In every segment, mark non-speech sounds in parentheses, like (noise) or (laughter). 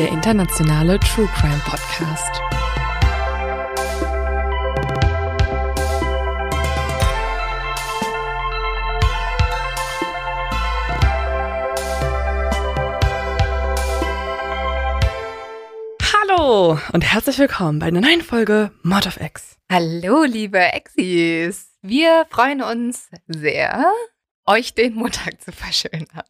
Der internationale True Crime Podcast. Hallo und herzlich willkommen bei einer neuen Folge Mod of X. Hallo, liebe Exis. Wir freuen uns sehr, euch den Montag zu verschönern.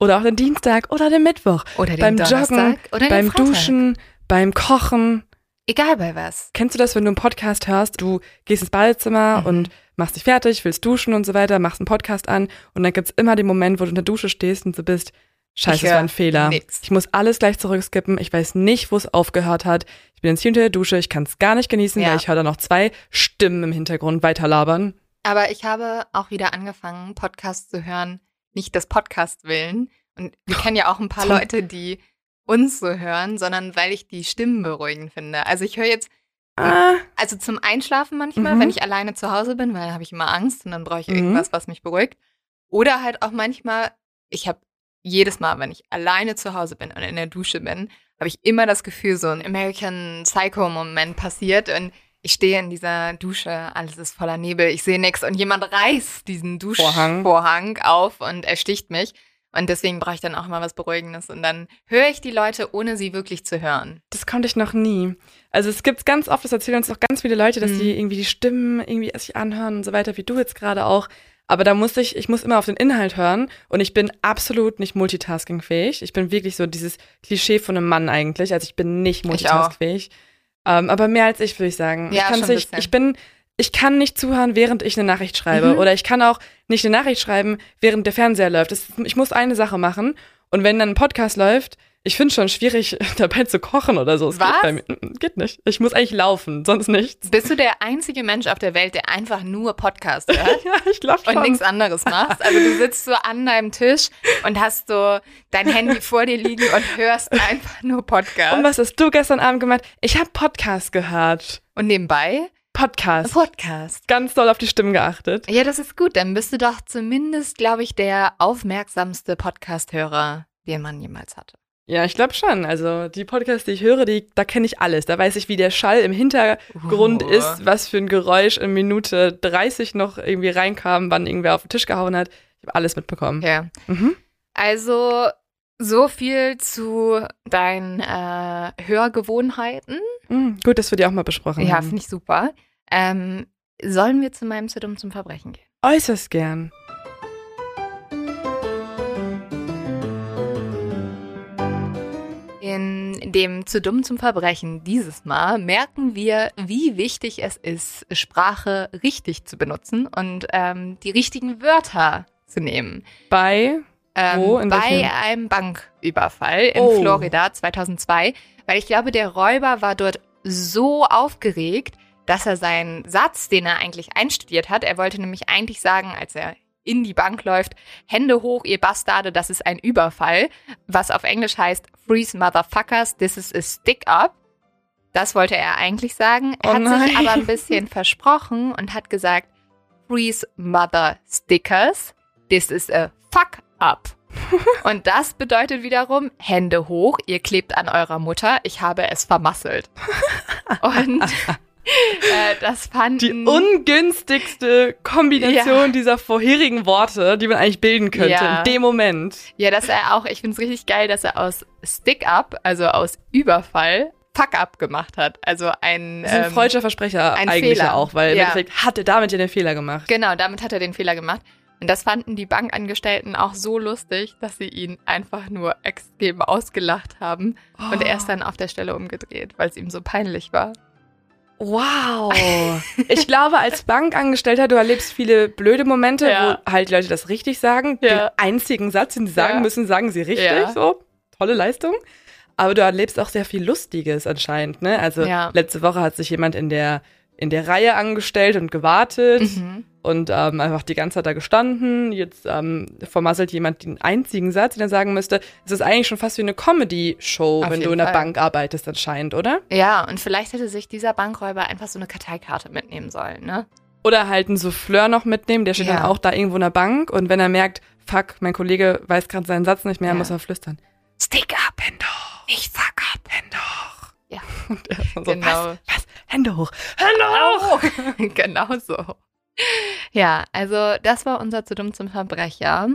Oder auch den Dienstag oder den Mittwoch. Oder den beim Donnerstag Joggen, oder den beim Freitag. Duschen, beim Kochen. Egal bei was. Kennst du das, wenn du einen Podcast hörst? Du gehst ins Badezimmer Mhm. und machst dich fertig, willst duschen und so weiter, machst einen Podcast an und dann gibt's immer den Moment, wo du in der Dusche stehst und so bist, scheiße, das war ein Fehler. nix. Ich muss alles gleich zurückskippen. Ich weiß nicht, wo es aufgehört hat. Ich bin jetzt hier unter der Dusche, ich kann es gar nicht genießen, Ja. weil ich höre da noch zwei Stimmen im Hintergrund weiterlabern. Aber ich habe auch wieder angefangen, Podcasts zu hören, nicht des Podcasts willen. Und wir kennen ja auch ein paar Leute, die uns so hören, sondern weil ich die Stimmen beruhigend finde. Also ich höre jetzt, Ah, also zum Einschlafen manchmal, Mhm. wenn ich alleine zu Hause bin, weil habe ich immer Angst und dann brauche ich Mhm. irgendwas, was mich beruhigt. Oder halt auch manchmal, ich habe jedes Mal, wenn ich alleine zu Hause bin und in der Dusche bin, habe ich immer das Gefühl, so ein American Psycho-Moment passiert und ich stehe in dieser Dusche, alles ist voller Nebel, ich sehe nichts und jemand reißt diesen Vorhang. Duschvorhang auf und ersticht mich. Und deswegen brauche ich dann auch mal was Beruhigendes. Und dann höre ich die Leute, ohne sie wirklich zu hören. das konnte ich noch nie. Also es gibt ganz oft, das erzählen uns auch ganz viele Leute, dass Mhm. die irgendwie die Stimmen irgendwie sich anhören und so weiter, wie du jetzt gerade auch. Aber da muss ich, ich muss immer auf den Inhalt hören und ich bin absolut nicht multitaskingfähig. Ich bin wirklich so dieses Klischee von einem Mann eigentlich. Also ich bin nicht auch. Multitaskfähig. Ähm, aber mehr als ich, würde ich sagen. Ja, ich, bisschen. ich bin, ich kann nicht zuhören, während ich eine Nachricht schreibe. Mhm. Oder ich kann auch nicht eine Nachricht schreiben, während der Fernseher läuft. Das, ich muss eine Sache machen. Und wenn dann ein Podcast läuft, ich finde es schon schwierig, (laughs) dabei zu kochen oder so. Es Was? Geht, bei mir. Geht nicht. Ich muss eigentlich laufen, sonst nichts. Bist du der einzige Mensch auf der Welt, der einfach nur Podcast hört? (laughs) Ja, ich glaube schon. und nichts anderes machst. Also du sitzt so an deinem Tisch und hast so dein Handy vor dir liegen und hörst einfach nur Podcast. Und was hast du gestern Abend gemacht? Ich habe Podcast gehört. Und nebenbei Podcast. Podcast. Ganz doll auf die Stimmen geachtet. Ja, das ist gut. Dann bist du doch zumindest, glaube ich, der aufmerksamste Podcast-Hörer, den man jemals hatte. Ja, ich glaube schon. Also die Podcasts, die ich höre, die, da kenne ich alles. Da weiß ich, wie der Schall im Hintergrund Uh. ist, was für ein Geräusch in Minute 30 noch irgendwie reinkam, wann irgendwer auf den Tisch gehauen hat. Ich habe alles mitbekommen. Ja. Mhm. Also so viel zu deinen äh, Hörgewohnheiten. Mhm, gut, dass wir die auch mal besprochen Ja, haben. finde ich super. Ähm, sollen wir zu meinem dumm zum Verbrechen gehen? Äußerst gern. In dem zu dumm zum Verbrechen dieses Mal merken wir, wie wichtig es ist, Sprache richtig zu benutzen und ähm, die richtigen Wörter zu nehmen. Bei Ähm, Wo? In bei welchem? einem Banküberfall in Oh. Florida 2002, weil ich glaube, der Räuber war dort so aufgeregt, dass er seinen Satz, den er eigentlich einstudiert hat, er wollte nämlich eigentlich sagen, als er in die Bank läuft, Hände hoch, ihr Bastarde, das ist ein Überfall, was auf Englisch heißt, freeze motherfuckers, this is a stick up. Das wollte er eigentlich sagen. Er Oh hat sich aber ein bisschen (laughs) versprochen und hat gesagt, freeze mother stickers, this is a fuck up. (laughs) Und das bedeutet wiederum, Hände hoch, ihr klebt an eurer Mutter, ich habe es vermasselt. (laughs) Und (laughs) äh, das fanden Die ungünstigste Kombination Ja. dieser vorherigen Worte, die man eigentlich bilden könnte Ja. in dem Moment. Ja, dass er auch, ich finde es richtig geil, dass er aus Stick-Up, also aus Überfall, Fuck-Up gemacht hat. Also ein. Das ist ein ähm, freudscher Versprecher ein eigentlich Fehler. ja auch, weil im Ja. Endeffekt hat er damit ja den Fehler gemacht. Genau, damit hat er den Fehler gemacht. Und das fanden die Bankangestellten auch so lustig, dass sie ihn einfach nur extrem ausgelacht haben. Und er ist dann auf der Stelle umgedreht, weil es ihm so peinlich war. Wow. (laughs) Ich glaube, als Bankangestellter, du erlebst viele blöde Momente, Ja. wo halt Leute das richtig sagen. Ja. Den einzigen Satz, den sie sagen Ja. müssen, sagen sie richtig. So, tolle Leistung. Aber du erlebst auch sehr viel Lustiges anscheinend, ne? Also letzte Woche hat sich jemand in der in der Reihe angestellt und gewartet Mhm. Und ähm, einfach die ganze Zeit da gestanden. Jetzt ähm, vermasselt jemand den einzigen Satz, den er sagen müsste. Es ist eigentlich schon fast wie eine Comedy-Show, wenn du in der Fall. Bank arbeitest anscheinend, oder? Ja, und vielleicht hätte sich dieser Bankräuber einfach so eine Karteikarte mitnehmen sollen, ne? Oder halt einen Souffleur noch mitnehmen, der steht Ja. dann auch da irgendwo in der Bank und wenn er merkt, fuck, mein Kollege weiß gerade seinen Satz nicht mehr, Ja. muss er flüstern. Stick up, Hände hoch, nicht fuck up. Hände hoch. Ja. (laughs) Und er so, Genau. was, was, Hände hoch, Hände hoch. (laughs) genau so. Ja, also das war unser zu dumm zum Verbrecher.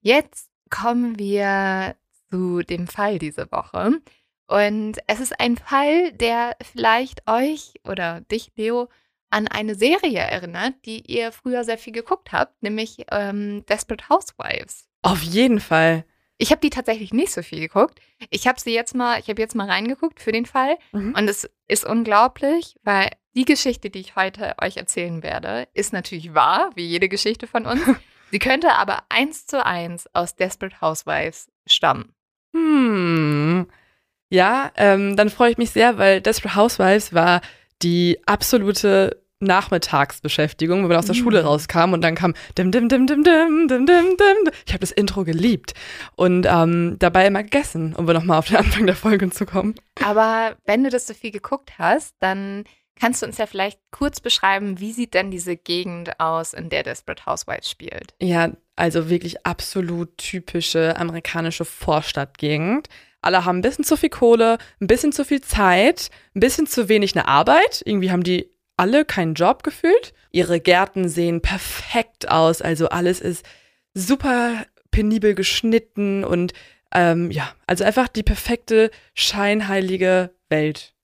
Jetzt kommen wir zu dem Fall diese Woche. Und es ist ein Fall, der vielleicht euch oder dich, Leo, an eine Serie erinnert, die ihr früher sehr viel geguckt habt, nämlich ähm, Desperate Housewives. Auf jeden Fall. Ich habe die tatsächlich nicht so viel geguckt. Ich habe sie jetzt mal, ich habe jetzt mal reingeguckt für den Fall Mhm. und es ist unglaublich, weil die Geschichte, die ich heute euch erzählen werde, ist natürlich wahr, wie jede Geschichte von uns. (laughs) Sie könnte aber eins zu eins aus Desperate Housewives stammen. Hm. Ja, ähm, dann freue ich mich sehr, weil Desperate Housewives war die absolute Nachmittagsbeschäftigung, wenn man aus der Mhm. Schule rauskam und dann kam dim dim dim dim dim dim dim dim. Ich habe das Intro geliebt und ähm, dabei immer gegessen, um nochmal auf den Anfang der Folge zu kommen. Aber wenn du das so viel geguckt hast, dann kannst du uns ja vielleicht kurz beschreiben, wie sieht denn diese Gegend aus, in der Desperate Housewives spielt? Ja, also wirklich absolut typische amerikanische Vorstadtgegend. Alle haben ein bisschen zu viel Kohle, ein bisschen zu viel Zeit, ein bisschen zu wenig eine Arbeit. Irgendwie haben die alle keinen Job gefühlt. Ihre Gärten sehen perfekt aus, also alles ist super penibel geschnitten und ähm, ja, also einfach die perfekte scheinheilige Welt.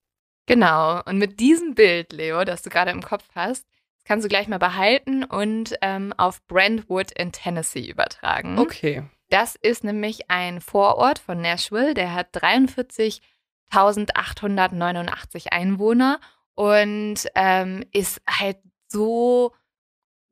Genau. Und mit diesem Bild, Leo, das du gerade im Kopf hast, kannst du gleich mal behalten und ähm, auf Brentwood in Tennessee übertragen. Okay. Das ist nämlich ein Vorort von Nashville, der hat 43.889 Einwohner und ähm, ist halt so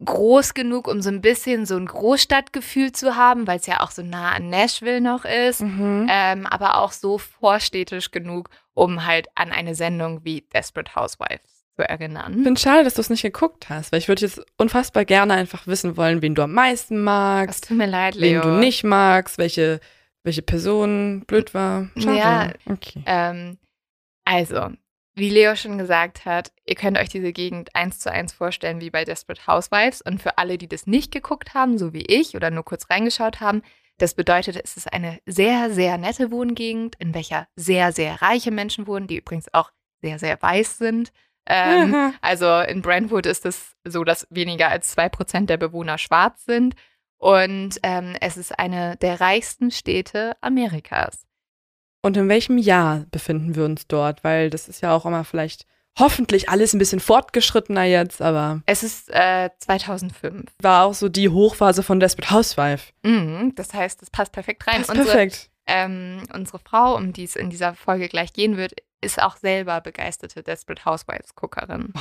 groß genug, um so ein bisschen so ein Großstadtgefühl zu haben, weil es ja auch so nah an Nashville noch ist, Mhm. ähm, aber auch so vorstädtisch genug, um halt an eine Sendung wie Desperate Housewives zu Ich erinnern. finde es schade, dass du es nicht geguckt hast, weil ich würde jetzt unfassbar gerne einfach wissen wollen, wen du am meisten magst, tut mir leid, wen Leo. du nicht magst, welche, welche Person blöd war. Schade. Ja. Okay. Ähm, also, wie Leo schon gesagt hat, ihr könnt euch diese Gegend eins zu eins vorstellen wie bei Desperate Housewives. Und für alle, die das nicht geguckt haben, so wie ich oder nur kurz reingeschaut haben, das bedeutet, es ist eine sehr, sehr nette Wohngegend, in welcher sehr, sehr reiche Menschen wohnen, die übrigens auch sehr, sehr weiß sind. Ähm, also in Brentwood ist es so, dass weniger als zwei Prozent der Bewohner schwarz sind. Und ähm, es ist eine der reichsten Städte Amerikas. Und in welchem Jahr befinden wir uns dort? Weil das ist ja auch immer vielleicht hoffentlich alles ein bisschen fortgeschrittener jetzt, aber Es ist äh, 2005. war auch so die Hochphase von Desperate Housewife. Mhm, das heißt, es passt perfekt rein. Das ist unsere, perfekt. Ähm, unsere Frau, um die es in dieser Folge gleich gehen wird, ist auch selber begeisterte Desperate Housewives-Guckerin.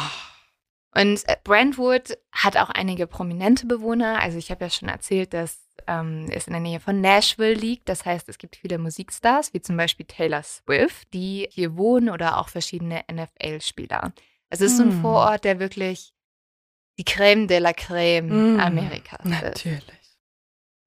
Und äh, Brentwood hat auch einige prominente Bewohner. Also ich habe ja schon erzählt, dass ähm, es in der Nähe von Nashville liegt. Das heißt, es gibt viele Musikstars, wie zum Beispiel Taylor Swift, die hier wohnen oder auch verschiedene NFL-Spieler. Es ist so ein Hm. Vorort, der wirklich die Creme de la Creme Mm, Amerikas ist. Natürlich.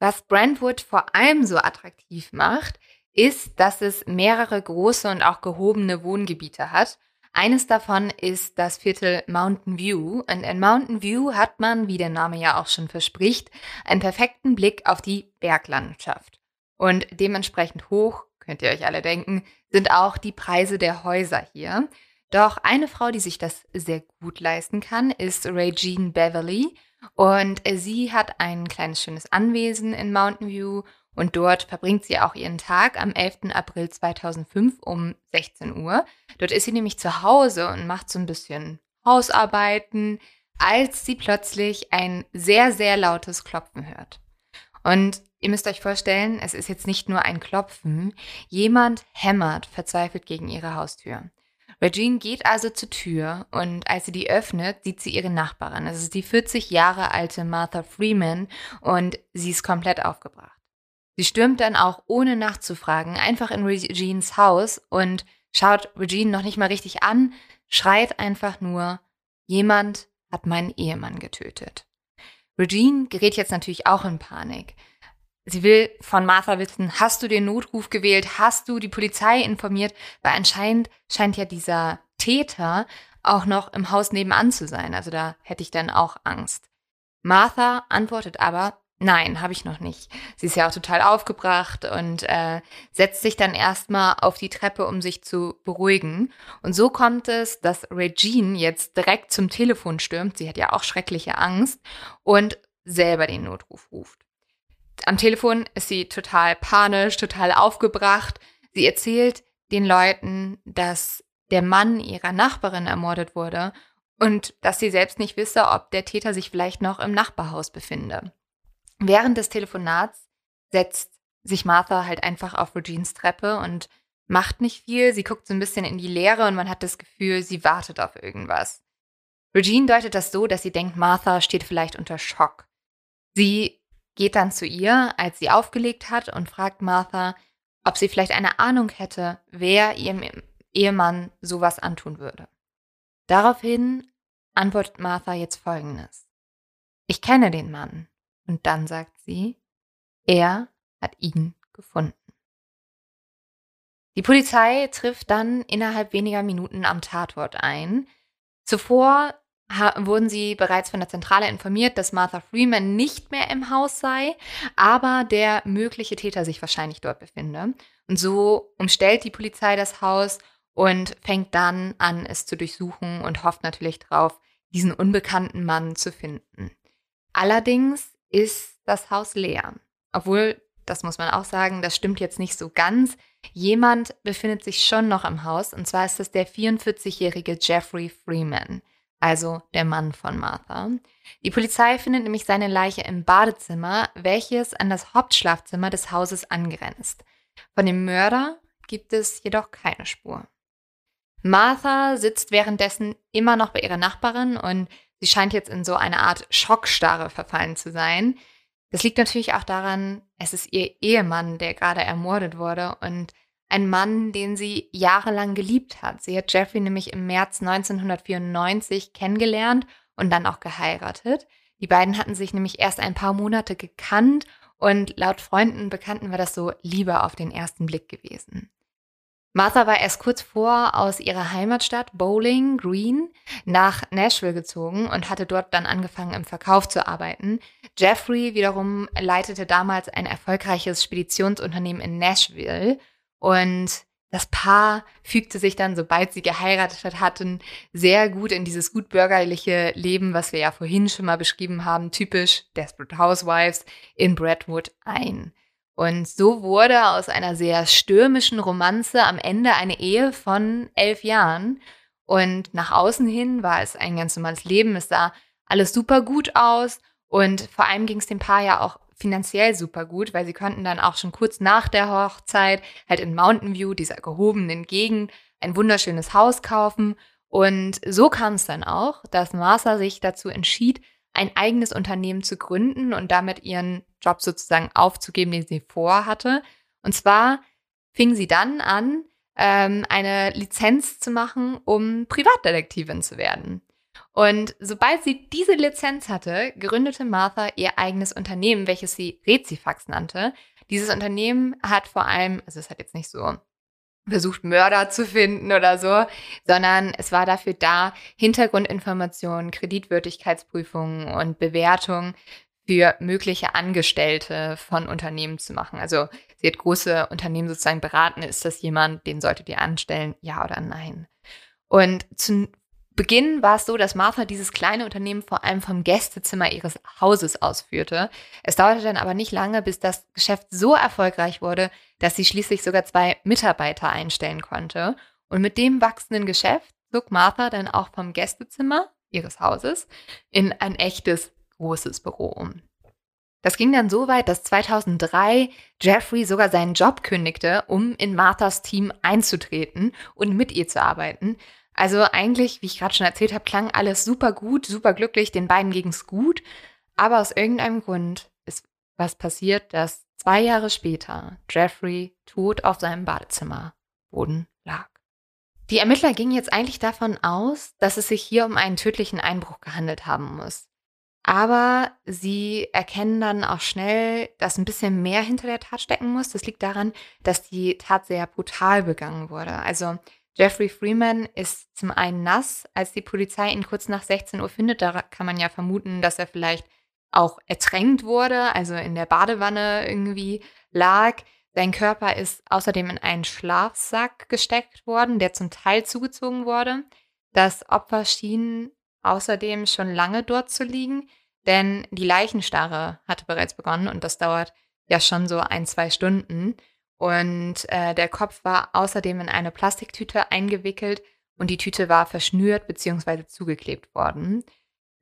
Was Brentwood vor allem so attraktiv macht, ist, dass es mehrere große und auch gehobene Wohngebiete hat. Eines davon ist das Viertel Mountain View. Und in Mountain View hat man, wie der Name ja auch schon verspricht, einen perfekten Blick auf die Berglandschaft. Und dementsprechend hoch, könnt ihr euch alle denken, sind auch die Preise der Häuser hier. Doch eine Frau, die sich das sehr gut leisten kann, ist Regine Beverly. Und sie hat ein kleines schönes Anwesen in Mountain View und dort verbringt sie auch ihren Tag am 11. April 2005 um 16 Uhr. Dort ist sie nämlich zu Hause und macht so ein bisschen Hausarbeiten, als sie plötzlich ein sehr, sehr lautes Klopfen hört. Und ihr müsst euch vorstellen, es ist jetzt nicht nur ein Klopfen, jemand hämmert verzweifelt gegen ihre Haustür. Regine geht also zur Tür und als sie die öffnet, sieht sie ihre Nachbarin. Es ist die 40 Jahre alte Martha Freeman und sie ist komplett aufgebracht. Sie stürmt dann auch ohne nachzufragen einfach in Regines Haus und schaut Regine noch nicht mal richtig an, schreit einfach nur, jemand hat meinen Ehemann getötet. Regine gerät jetzt natürlich auch in Panik. Sie will von Martha wissen, hast du den Notruf gewählt? Hast du die Polizei informiert? Weil anscheinend scheint ja dieser Täter auch noch im Haus nebenan zu sein. Also da hätte ich dann auch Angst. Martha antwortet aber, nein, habe ich noch nicht. Sie ist ja auch total aufgebracht und äh, setzt sich dann erstmal auf die Treppe, um sich zu beruhigen. Und so kommt es, dass Regine jetzt direkt zum Telefon stürmt. Sie hat ja auch schreckliche Angst und selber den Notruf ruft am Telefon ist sie total panisch, total aufgebracht. Sie erzählt den Leuten, dass der Mann ihrer Nachbarin ermordet wurde und dass sie selbst nicht wisse, ob der Täter sich vielleicht noch im Nachbarhaus befinde. Während des Telefonats setzt sich Martha halt einfach auf Regines Treppe und macht nicht viel. Sie guckt so ein bisschen in die Leere und man hat das Gefühl, sie wartet auf irgendwas. Regine deutet das so, dass sie denkt, Martha steht vielleicht unter Schock. Sie geht dann zu ihr, als sie aufgelegt hat, und fragt Martha, ob sie vielleicht eine Ahnung hätte, wer ihrem Ehemann sowas antun würde. Daraufhin antwortet Martha jetzt Folgendes. Ich kenne den Mann. Und dann sagt sie, er hat ihn gefunden. Die Polizei trifft dann innerhalb weniger Minuten am Tatort ein. Zuvor wurden sie bereits von der Zentrale informiert, dass Martha Freeman nicht mehr im Haus sei, aber der mögliche Täter sich wahrscheinlich dort befinde. Und so umstellt die Polizei das Haus und fängt dann an, es zu durchsuchen und hofft natürlich darauf, diesen unbekannten Mann zu finden. Allerdings ist das Haus leer. Obwohl, das muss man auch sagen, das stimmt jetzt nicht so ganz. Jemand befindet sich schon noch im Haus, und zwar ist es der 44-jährige Jeffrey Freeman also der Mann von Martha. Die Polizei findet nämlich seine Leiche im Badezimmer, welches an das Hauptschlafzimmer des Hauses angrenzt. Von dem Mörder gibt es jedoch keine Spur. Martha sitzt währenddessen immer noch bei ihrer Nachbarin und sie scheint jetzt in so eine Art Schockstarre verfallen zu sein. Das liegt natürlich auch daran, es ist ihr Ehemann, der gerade ermordet wurde und ein Mann, den sie jahrelang geliebt hat. Sie hat Jeffrey nämlich im März 1994 kennengelernt und dann auch geheiratet. Die beiden hatten sich nämlich erst ein paar Monate gekannt und laut Freunden und Bekannten war das so Liebe auf den ersten Blick gewesen. Martha war erst kurz vor aus ihrer Heimatstadt Bowling Green nach Nashville gezogen und hatte dort dann angefangen im Verkauf zu arbeiten. Jeffrey wiederum leitete damals ein erfolgreiches Speditionsunternehmen in Nashville und das Paar fügte sich dann, sobald sie geheiratet hatten, sehr gut in dieses gutbürgerliche Leben, was wir ja vorhin schon mal beschrieben haben, typisch Desperate Housewives in Brentwood ein. Und so wurde aus einer sehr stürmischen Romanze am Ende eine Ehe von elf Jahren. Und nach außen hin war es ein ganz normales Leben. Es sah alles super gut aus. Und vor allem ging es dem Paar ja auch finanziell super gut, weil sie konnten dann auch schon kurz nach der Hochzeit halt in Mountain View, dieser gehobenen Gegend, ein wunderschönes Haus kaufen. Und so kam es dann auch, dass Martha sich dazu entschied, ein eigenes Unternehmen zu gründen und damit ihren Job sozusagen aufzugeben, den sie vorhatte. Und zwar fing sie dann an, ähm, eine Lizenz zu machen, um Privatdetektivin zu werden. Und sobald sie diese Lizenz hatte, gründete Martha ihr eigenes Unternehmen, welches sie Rezifax nannte. Dieses Unternehmen hat vor allem, also es hat jetzt nicht so versucht, Mörder zu finden oder so, sondern es war dafür da, Hintergrundinformationen, Kreditwürdigkeitsprüfungen und Bewertungen für mögliche Angestellte von Unternehmen zu machen. Also sie hat große Unternehmen sozusagen beraten, ist das jemand, den solltet ihr anstellen, ja oder nein. Und zu Beginn war es so, dass Martha dieses kleine Unternehmen vor allem vom Gästezimmer ihres Hauses ausführte. Es dauerte dann aber nicht lange, bis das Geschäft so erfolgreich wurde, dass sie schließlich sogar zwei Mitarbeiter einstellen konnte. Und mit dem wachsenden Geschäft zog Martha dann auch vom Gästezimmer ihres Hauses in ein echtes großes Büro um. Das ging dann so weit, dass 2003 Jeffrey sogar seinen Job kündigte, um in Marthas Team einzutreten und mit ihr zu arbeiten. Also eigentlich, wie ich gerade schon erzählt habe, klang alles super gut, super glücklich, den beiden ging es gut. Aber aus irgendeinem Grund ist was passiert, dass zwei Jahre später Jeffrey tot auf seinem Badezimmerboden lag. Die Ermittler gingen jetzt eigentlich davon aus, dass es sich hier um einen tödlichen Einbruch gehandelt haben muss. Aber sie erkennen dann auch schnell, dass ein bisschen mehr hinter der Tat stecken muss. Das liegt daran, dass die Tat sehr brutal begangen wurde. Also Jeffrey Freeman ist zum einen nass, als die Polizei ihn kurz nach 16 Uhr findet. Da kann man ja vermuten, dass er vielleicht auch ertränkt wurde, also in der Badewanne irgendwie lag. Sein Körper ist außerdem in einen Schlafsack gesteckt worden, der zum Teil zugezogen wurde. Das Opfer schien außerdem schon lange dort zu liegen, denn die Leichenstarre hatte bereits begonnen und das dauert ja schon so ein, zwei Stunden. Und äh, der Kopf war außerdem in eine Plastiktüte eingewickelt und die Tüte war verschnürt bzw. zugeklebt worden.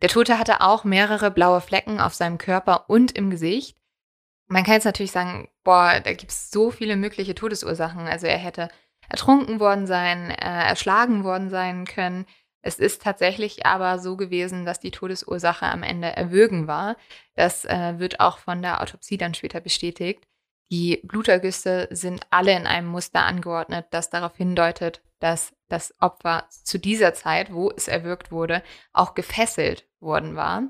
Der Tote hatte auch mehrere blaue Flecken auf seinem Körper und im Gesicht. Man kann jetzt natürlich sagen, boah, da gibt es so viele mögliche Todesursachen. Also er hätte ertrunken worden sein, äh, erschlagen worden sein können. Es ist tatsächlich aber so gewesen, dass die Todesursache am Ende Erwürgen war. Das äh, wird auch von der Autopsie dann später bestätigt. Die Blutergüsse sind alle in einem Muster angeordnet, das darauf hindeutet, dass das Opfer zu dieser Zeit, wo es erwürgt wurde, auch gefesselt worden war.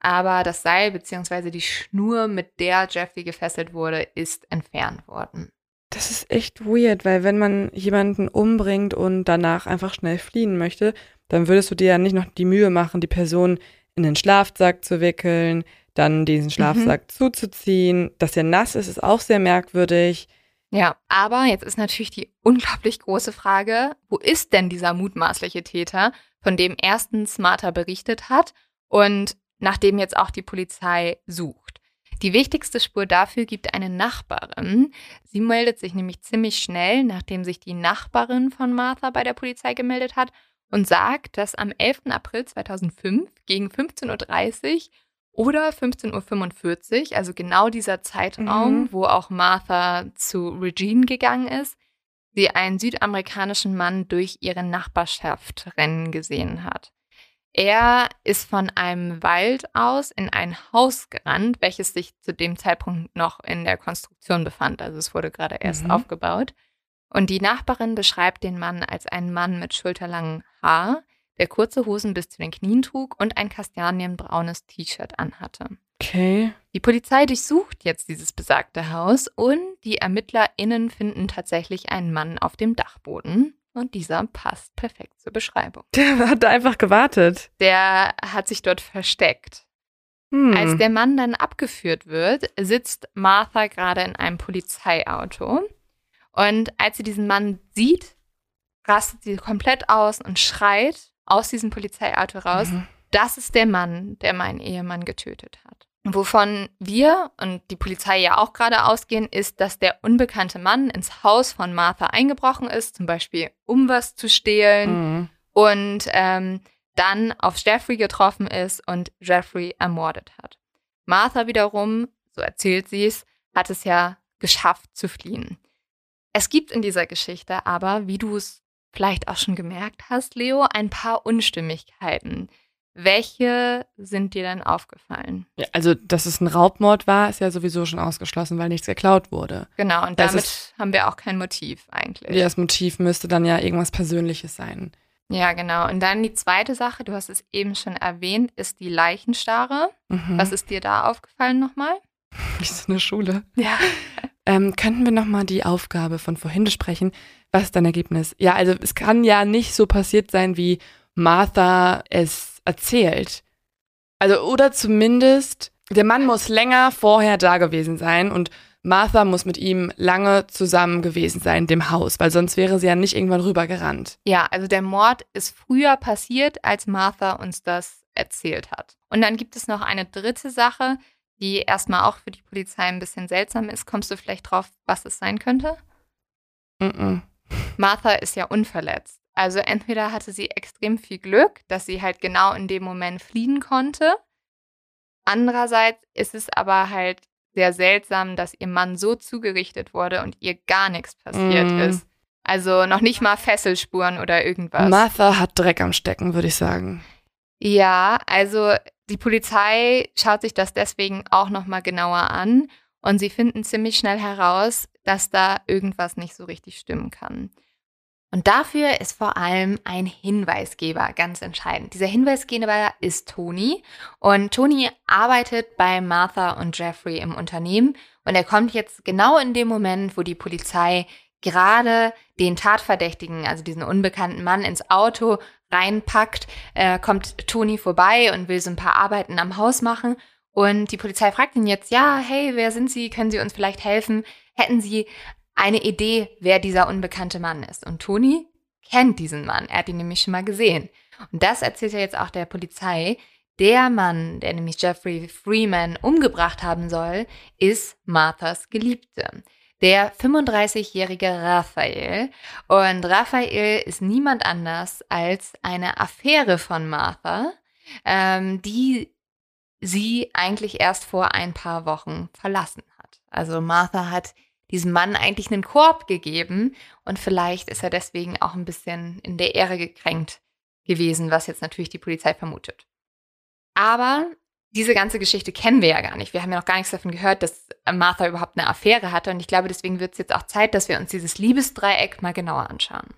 Aber das Seil bzw. die Schnur, mit der Jeffrey gefesselt wurde, ist entfernt worden. Das ist echt weird, weil wenn man jemanden umbringt und danach einfach schnell fliehen möchte, dann würdest du dir ja nicht noch die Mühe machen, die Person in den Schlafsack zu wickeln, dann diesen Schlafsack mhm. zuzuziehen. Dass er nass ist, ist auch sehr merkwürdig. Ja, aber jetzt ist natürlich die unglaublich große Frage, wo ist denn dieser mutmaßliche Täter, von dem erstens Martha berichtet hat und nach dem jetzt auch die Polizei sucht? Die wichtigste Spur dafür gibt eine Nachbarin. Sie meldet sich nämlich ziemlich schnell, nachdem sich die Nachbarin von Martha bei der Polizei gemeldet hat und sagt, dass am 11. April 2005 gegen 15.30 Uhr oder 15.45 Uhr, also genau dieser Zeitraum, mhm. wo auch Martha zu Regine gegangen ist, sie einen südamerikanischen Mann durch ihre Nachbarschaft rennen gesehen hat. Er ist von einem Wald aus in ein Haus gerannt, welches sich zu dem Zeitpunkt noch in der Konstruktion befand. Also es wurde gerade erst mhm. aufgebaut. Und die Nachbarin beschreibt den Mann als einen Mann mit schulterlangem Haar, der kurze Hosen bis zu den Knien trug und ein kastanienbraunes T-Shirt anhatte. Okay. Die Polizei durchsucht jetzt dieses besagte Haus und die ErmittlerInnen finden tatsächlich einen Mann auf dem Dachboden. Und dieser passt perfekt zur Beschreibung. (laughs) Der hat einfach gewartet. Der hat sich dort versteckt. Hm. Als der Mann dann abgeführt wird, sitzt Martha gerade in einem Polizeiauto. Und als sie diesen Mann sieht, rastet sie komplett aus und schreit aus diesem Polizeiauto raus, mhm. das ist der Mann, der meinen Ehemann getötet hat. Wovon wir und die Polizei ja auch gerade ausgehen, ist, dass der unbekannte Mann ins Haus von Martha eingebrochen ist, zum Beispiel um was zu stehlen mhm. und ähm, dann auf Jeffrey getroffen ist und Jeffrey ermordet hat. Martha wiederum, so erzählt sie es, hat es ja geschafft zu fliehen. Es gibt in dieser Geschichte aber, wie du es vielleicht auch schon gemerkt hast, Leo, ein paar Unstimmigkeiten. Welche sind dir denn aufgefallen? Ja, also, dass es ein Raubmord war, ist ja sowieso schon ausgeschlossen, weil nichts geklaut wurde. Genau, und das damit ist, haben wir auch kein Motiv eigentlich. Ja, das Motiv müsste dann ja irgendwas Persönliches sein. Ja, genau. Und dann die zweite Sache, du hast es eben schon erwähnt, ist die Leichenstarre. Mhm. Was ist dir da aufgefallen nochmal? (laughs) Wie so eine Schule. Ja. Ähm, könnten wir nochmal die Aufgabe von vorhin besprechen? Was ist dein Ergebnis? Ja, also es kann ja nicht so passiert sein, wie Martha es erzählt. Also, oder zumindest, der Mann muss länger vorher da gewesen sein und Martha muss mit ihm lange zusammen gewesen sein, dem Haus, weil sonst wäre sie ja nicht irgendwann rübergerannt. Ja, also der Mord ist früher passiert, als Martha uns das erzählt hat. Und dann gibt es noch eine dritte Sache, die erstmal auch für die Polizei ein bisschen seltsam ist. Kommst du vielleicht drauf, was es sein könnte? Mm -mm. Martha ist ja unverletzt. Also entweder hatte sie extrem viel Glück, dass sie halt genau in dem Moment fliehen konnte. Andererseits ist es aber halt sehr seltsam, dass ihr Mann so zugerichtet wurde und ihr gar nichts passiert Mm. ist. Also noch nicht mal Fesselspuren oder irgendwas. Martha hat Dreck am Stecken, würde ich sagen. Ja, also die Polizei schaut sich das deswegen auch noch mal genauer an und sie finden ziemlich schnell heraus, dass da irgendwas nicht so richtig stimmen kann. Und dafür ist vor allem ein Hinweisgeber ganz entscheidend. Dieser Hinweisgeber ist Tony und Tony arbeitet bei Martha und Jeffrey im Unternehmen und er kommt jetzt genau in dem Moment, wo die Polizei gerade den Tatverdächtigen, also diesen unbekannten Mann, ins Auto reinpackt, äh, kommt Toni vorbei und will so ein paar Arbeiten am Haus machen. Und die Polizei fragt ihn jetzt, ja, hey, wer sind Sie? Können Sie uns vielleicht helfen? Hätten Sie eine Idee, wer dieser unbekannte Mann ist? Und Toni kennt diesen Mann. Er hat ihn nämlich schon mal gesehen. Und das erzählt er jetzt auch der Polizei. Der Mann, der nämlich Jeffrey Freeman umgebracht haben soll, ist Marthas Geliebte der 35-jährige Raphael. Und Raphael ist niemand anders als eine Affäre von Martha, ähm, die sie eigentlich erst vor ein paar Wochen verlassen. Also Martha hat diesem Mann eigentlich einen Korb gegeben und vielleicht ist er deswegen auch ein bisschen in der Ehre gekränkt gewesen, was jetzt natürlich die Polizei vermutet. Aber diese ganze Geschichte kennen wir ja gar nicht. Wir haben ja noch gar nichts davon gehört, dass Martha überhaupt eine Affäre hatte. Und ich glaube, deswegen wird es jetzt auch Zeit, dass wir uns dieses Liebesdreieck mal genauer anschauen.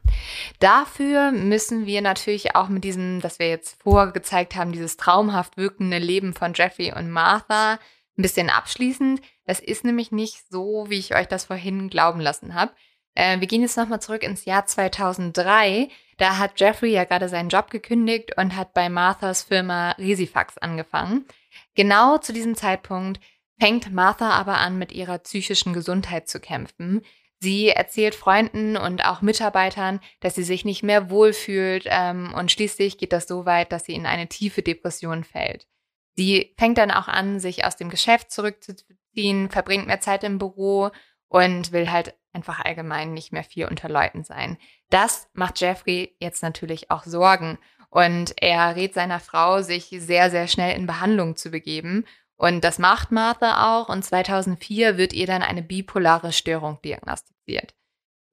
Dafür müssen wir natürlich auch mit diesem, das wir jetzt vorgezeigt haben, dieses traumhaft wirkende Leben von Jeffrey und Martha ein bisschen abschließend. Das ist nämlich nicht so, wie ich euch das vorhin glauben lassen habe. Äh, wir gehen jetzt nochmal zurück ins Jahr 2003. Da hat Jeffrey ja gerade seinen Job gekündigt und hat bei Marthas Firma Resifax angefangen. Genau zu diesem Zeitpunkt fängt Martha aber an, mit ihrer psychischen Gesundheit zu kämpfen. Sie erzählt Freunden und auch Mitarbeitern, dass sie sich nicht mehr wohlfühlt ähm, und schließlich geht das so weit, dass sie in eine tiefe Depression fällt. Sie fängt dann auch an, sich aus dem Geschäft zurückzuziehen, verbringt mehr Zeit im Büro und will halt einfach allgemein nicht mehr viel unter Leuten sein. Das macht Jeffrey jetzt natürlich auch Sorgen und er rät seiner Frau, sich sehr, sehr schnell in Behandlung zu begeben. Und das macht Martha auch. Und 2004 wird ihr dann eine bipolare Störung diagnostiziert.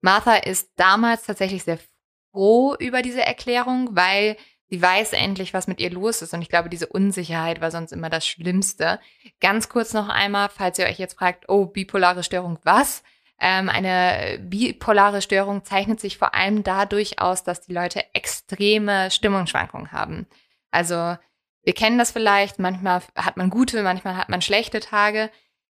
Martha ist damals tatsächlich sehr froh über diese Erklärung, weil sie weiß endlich, was mit ihr los ist. Und ich glaube, diese Unsicherheit war sonst immer das Schlimmste. Ganz kurz noch einmal, falls ihr euch jetzt fragt, oh, bipolare Störung, was? Ähm, eine bipolare Störung zeichnet sich vor allem dadurch aus, dass die Leute extreme Stimmungsschwankungen haben. Also wir kennen das vielleicht, manchmal hat man gute, manchmal hat man schlechte Tage.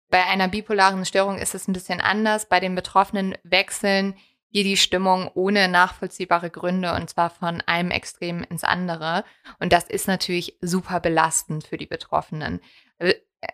Bei einer bipolaren Störung ist es ein bisschen anders. Bei den Betroffenen wechseln hier die Stimmung ohne nachvollziehbare Gründe und zwar von einem Extrem ins andere. Und das ist natürlich super belastend für die Betroffenen.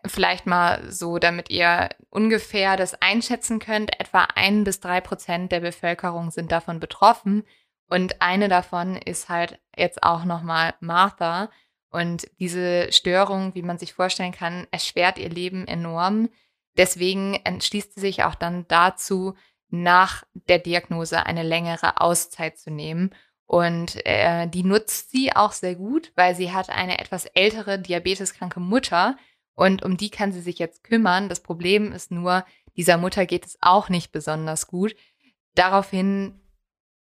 Vielleicht mal so, damit ihr ungefähr das einschätzen könnt. Etwa ein bis drei Prozent der Bevölkerung sind davon betroffen. Und eine davon ist halt jetzt auch nochmal Martha. Und diese Störung, wie man sich vorstellen kann, erschwert ihr Leben enorm. Deswegen entschließt sie sich auch dann dazu, nach der Diagnose eine längere Auszeit zu nehmen. Und äh, die nutzt sie auch sehr gut, weil sie hat eine etwas ältere diabeteskranke Mutter und um die kann sie sich jetzt kümmern. Das Problem ist nur, dieser Mutter geht es auch nicht besonders gut. Daraufhin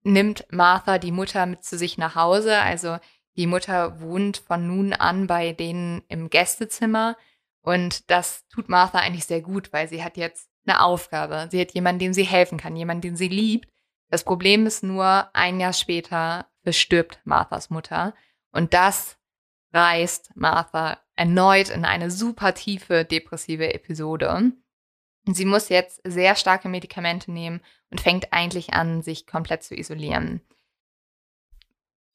nimmt Martha die Mutter mit zu sich nach Hause. Also die Mutter wohnt von nun an bei denen im Gästezimmer. Und das tut Martha eigentlich sehr gut, weil sie hat jetzt eine Aufgabe. Sie hat jemanden, dem sie helfen kann, jemanden, den sie liebt. Das Problem ist nur, ein Jahr später verstirbt Marthas Mutter. Und das reißt Martha erneut in eine super tiefe depressive Episode. Sie muss jetzt sehr starke Medikamente nehmen und fängt eigentlich an, sich komplett zu isolieren.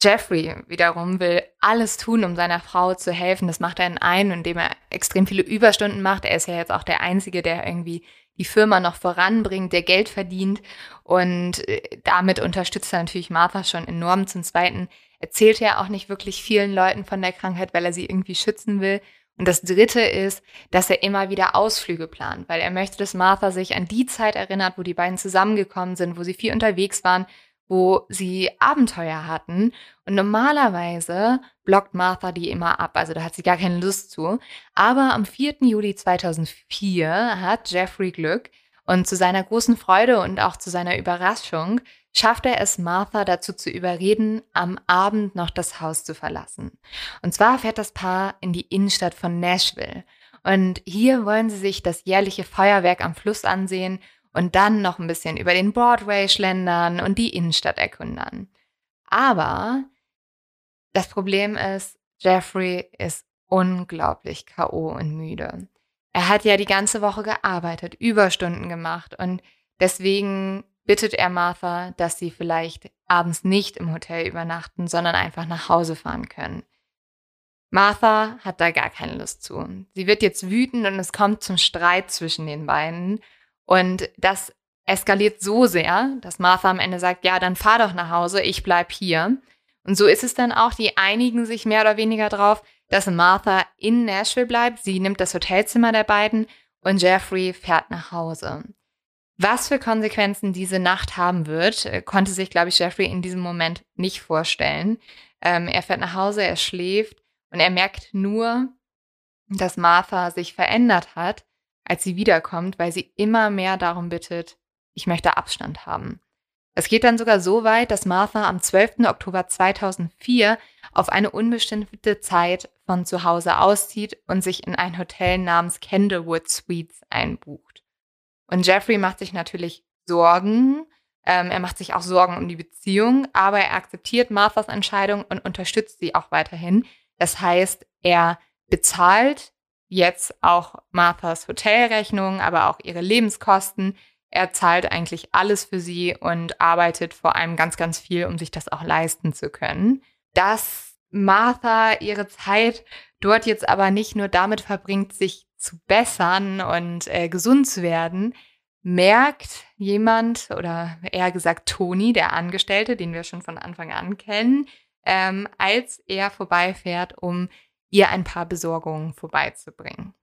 Jeffrey wiederum will alles tun, um seiner Frau zu helfen. Das macht er in einen, indem er extrem viele Überstunden macht. Er ist ja jetzt auch der Einzige, der irgendwie die Firma noch voranbringt, der Geld verdient und äh, damit unterstützt er natürlich Martha schon enorm. Zum Zweiten erzählt er auch nicht wirklich vielen Leuten von der Krankheit, weil er sie irgendwie schützen will. Und das Dritte ist, dass er immer wieder Ausflüge plant, weil er möchte, dass Martha sich an die Zeit erinnert, wo die beiden zusammengekommen sind, wo sie viel unterwegs waren, wo sie Abenteuer hatten. Und normalerweise blockt Martha die immer ab, also da hat sie gar keine Lust zu. Aber am 4. Juli 2004 hat Jeffrey Glück und zu seiner großen Freude und auch zu seiner Überraschung schafft er es, Martha dazu zu überreden, am Abend noch das Haus zu verlassen. Und zwar fährt das Paar in die Innenstadt von Nashville. Und hier wollen sie sich das jährliche Feuerwerk am Fluss ansehen und dann noch ein bisschen über den Broadway schlendern und die Innenstadt erkundern. Aber das Problem ist, Jeffrey ist unglaublich KO und müde. Er hat ja die ganze Woche gearbeitet, Überstunden gemacht und deswegen bittet er Martha, dass sie vielleicht abends nicht im Hotel übernachten, sondern einfach nach Hause fahren können. Martha hat da gar keine Lust zu. Sie wird jetzt wütend und es kommt zum Streit zwischen den beiden. Und das eskaliert so sehr, dass Martha am Ende sagt, ja, dann fahr doch nach Hause, ich bleib hier. Und so ist es dann auch, die einigen sich mehr oder weniger drauf, dass Martha in Nashville bleibt. Sie nimmt das Hotelzimmer der beiden und Jeffrey fährt nach Hause. Was für Konsequenzen diese Nacht haben wird, äh, konnte sich, glaube ich, Jeffrey in diesem Moment nicht vorstellen. Ähm, er fährt nach Hause, er schläft und er merkt nur, dass Martha sich verändert hat als sie wiederkommt, weil sie immer mehr darum bittet, ich möchte Abstand haben. Es geht dann sogar so weit, dass Martha am 12. Oktober 2004 auf eine unbestimmte Zeit von zu Hause auszieht und sich in ein Hotel namens Candlewood Suites einbucht. Und Jeffrey macht sich natürlich Sorgen. Ähm, er macht sich auch Sorgen um die Beziehung, aber er akzeptiert Marthas Entscheidung und unterstützt sie auch weiterhin. Das heißt, er bezahlt jetzt auch Marthas Hotelrechnung, aber auch ihre Lebenskosten. Er zahlt eigentlich alles für sie und arbeitet vor allem ganz, ganz viel, um sich das auch leisten zu können. Dass Martha ihre Zeit dort jetzt aber nicht nur damit verbringt, sich zu bessern und äh, gesund zu werden, merkt jemand oder eher gesagt Toni, der Angestellte, den wir schon von Anfang an kennen, ähm, als er vorbeifährt, um ihr ein paar Besorgungen vorbeizubringen.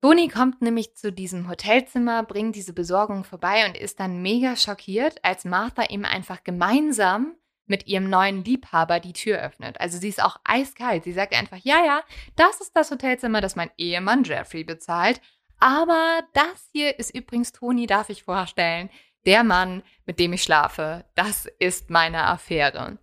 Toni kommt nämlich zu diesem Hotelzimmer, bringt diese Besorgungen vorbei und ist dann mega schockiert, als Martha ihm einfach gemeinsam mit ihrem neuen Liebhaber die Tür öffnet. Also sie ist auch eiskalt. Sie sagt einfach, ja, ja, das ist das Hotelzimmer, das mein Ehemann Jeffrey bezahlt. Aber das hier ist übrigens Toni, darf ich vorstellen. Der Mann, mit dem ich schlafe, das ist meine Affäre.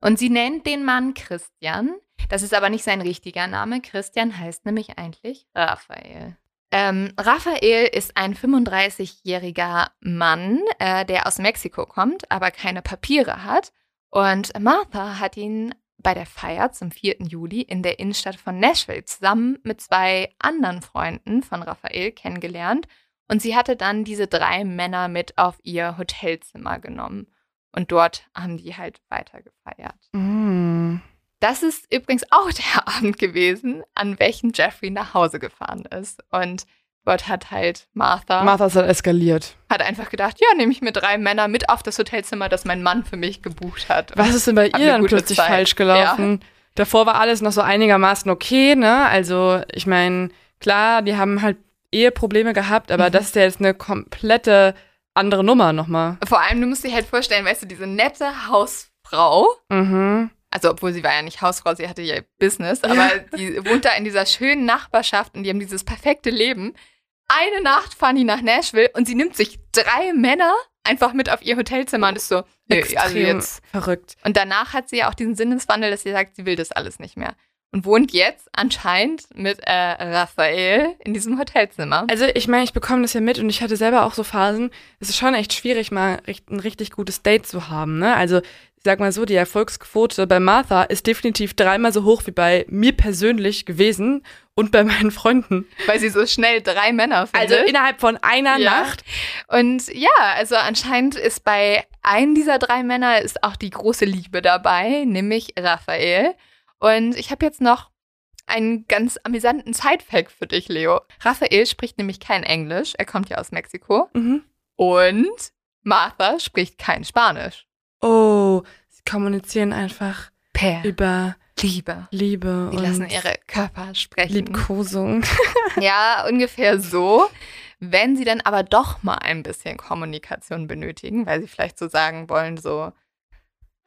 Und sie nennt den Mann Christian. Das ist aber nicht sein richtiger Name. Christian heißt nämlich eigentlich Raphael. Ähm, Raphael ist ein 35-jähriger Mann, äh, der aus Mexiko kommt, aber keine Papiere hat. Und Martha hat ihn bei der Feier zum 4. Juli in der Innenstadt von Nashville zusammen mit zwei anderen Freunden von Raphael kennengelernt. Und sie hatte dann diese drei Männer mit auf ihr Hotelzimmer genommen. Und dort haben die halt weiter gefeiert. Mm. Das ist übrigens auch (laughs) der Abend gewesen, an welchem Jeffrey nach Hause gefahren ist. Und dort hat halt Martha. Martha ist dann eskaliert. Hat einfach gedacht, ja, nehme ich mir drei Männer mit auf das Hotelzimmer, das mein Mann für mich gebucht hat. Was ist denn bei ihr dann plötzlich Zeit. falsch gelaufen? Ja. Davor war alles noch so einigermaßen okay, ne? Also, ich meine, klar, die haben halt Eheprobleme gehabt, aber mhm. das ist ja jetzt eine komplette andere Nummer nochmal. Vor allem, du musst dir halt vorstellen, weißt du, diese nette Hausfrau. Mhm. Also, obwohl sie war ja nicht Hausfrau, sie hatte ja Business, aber die wohnt da in dieser schönen Nachbarschaft und die haben dieses perfekte Leben. Eine Nacht fahren die nach Nashville und sie nimmt sich drei Männer einfach mit auf ihr Hotelzimmer und ist so, nö, also jetzt verrückt. Und danach hat sie ja auch diesen Sinneswandel, dass sie sagt, sie will das alles nicht mehr und wohnt jetzt anscheinend mit äh, Raphael in diesem Hotelzimmer. Also ich meine, ich bekomme das ja mit und ich hatte selber auch so Phasen. Es ist schon echt schwierig, mal ein richtig gutes Date zu haben. Ne? Also ich sag mal so, die Erfolgsquote bei Martha ist definitiv dreimal so hoch wie bei mir persönlich gewesen und bei meinen Freunden. Weil sie so schnell drei Männer findet. Also innerhalb von einer ja. Nacht. Und ja, also anscheinend ist bei einem dieser drei Männer ist auch die große Liebe dabei, nämlich Raphael. Und ich habe jetzt noch einen ganz amüsanten Sidefact für dich, Leo. Raphael spricht nämlich kein Englisch. Er kommt ja aus Mexiko. Mhm. Und Martha spricht kein Spanisch. Oh, sie kommunizieren einfach Per über Liebe. Liebe Sie und lassen ihre Körper sprechen. Liebkosung. (laughs) Ja, ungefähr so. Wenn sie dann aber doch mal ein bisschen Kommunikation benötigen, weil sie vielleicht so sagen wollen, so,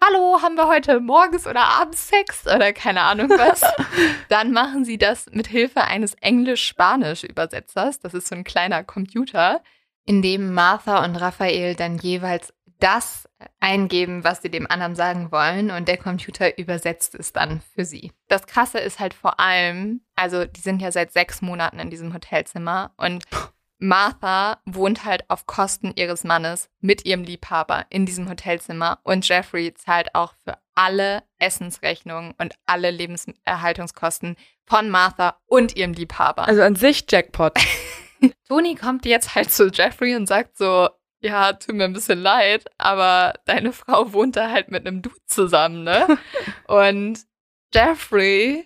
hallo, haben wir heute morgens oder abends Sex oder keine Ahnung was, (laughs) dann machen sie das mit Hilfe eines Englisch-Spanisch-Übersetzers. Das ist so ein kleiner Computer, in dem Martha und Raphael dann jeweils das eingeben, was sie dem anderen sagen wollen und der Computer übersetzt es dann für sie. Das Krasse ist halt vor allem, also die sind ja seit sechs Monaten in diesem Hotelzimmer und Martha wohnt halt auf Kosten ihres Mannes mit ihrem Liebhaber in diesem Hotelzimmer und Jeffrey zahlt auch für alle Essensrechnungen und alle Lebenserhaltungskosten von Martha und ihrem Liebhaber. Also an sich Jackpot. (laughs) Toni kommt jetzt halt zu Jeffrey und sagt so, ja, tut mir ein bisschen leid, aber deine Frau wohnt da halt mit einem Dude zusammen, ne? (laughs) und Jeffrey,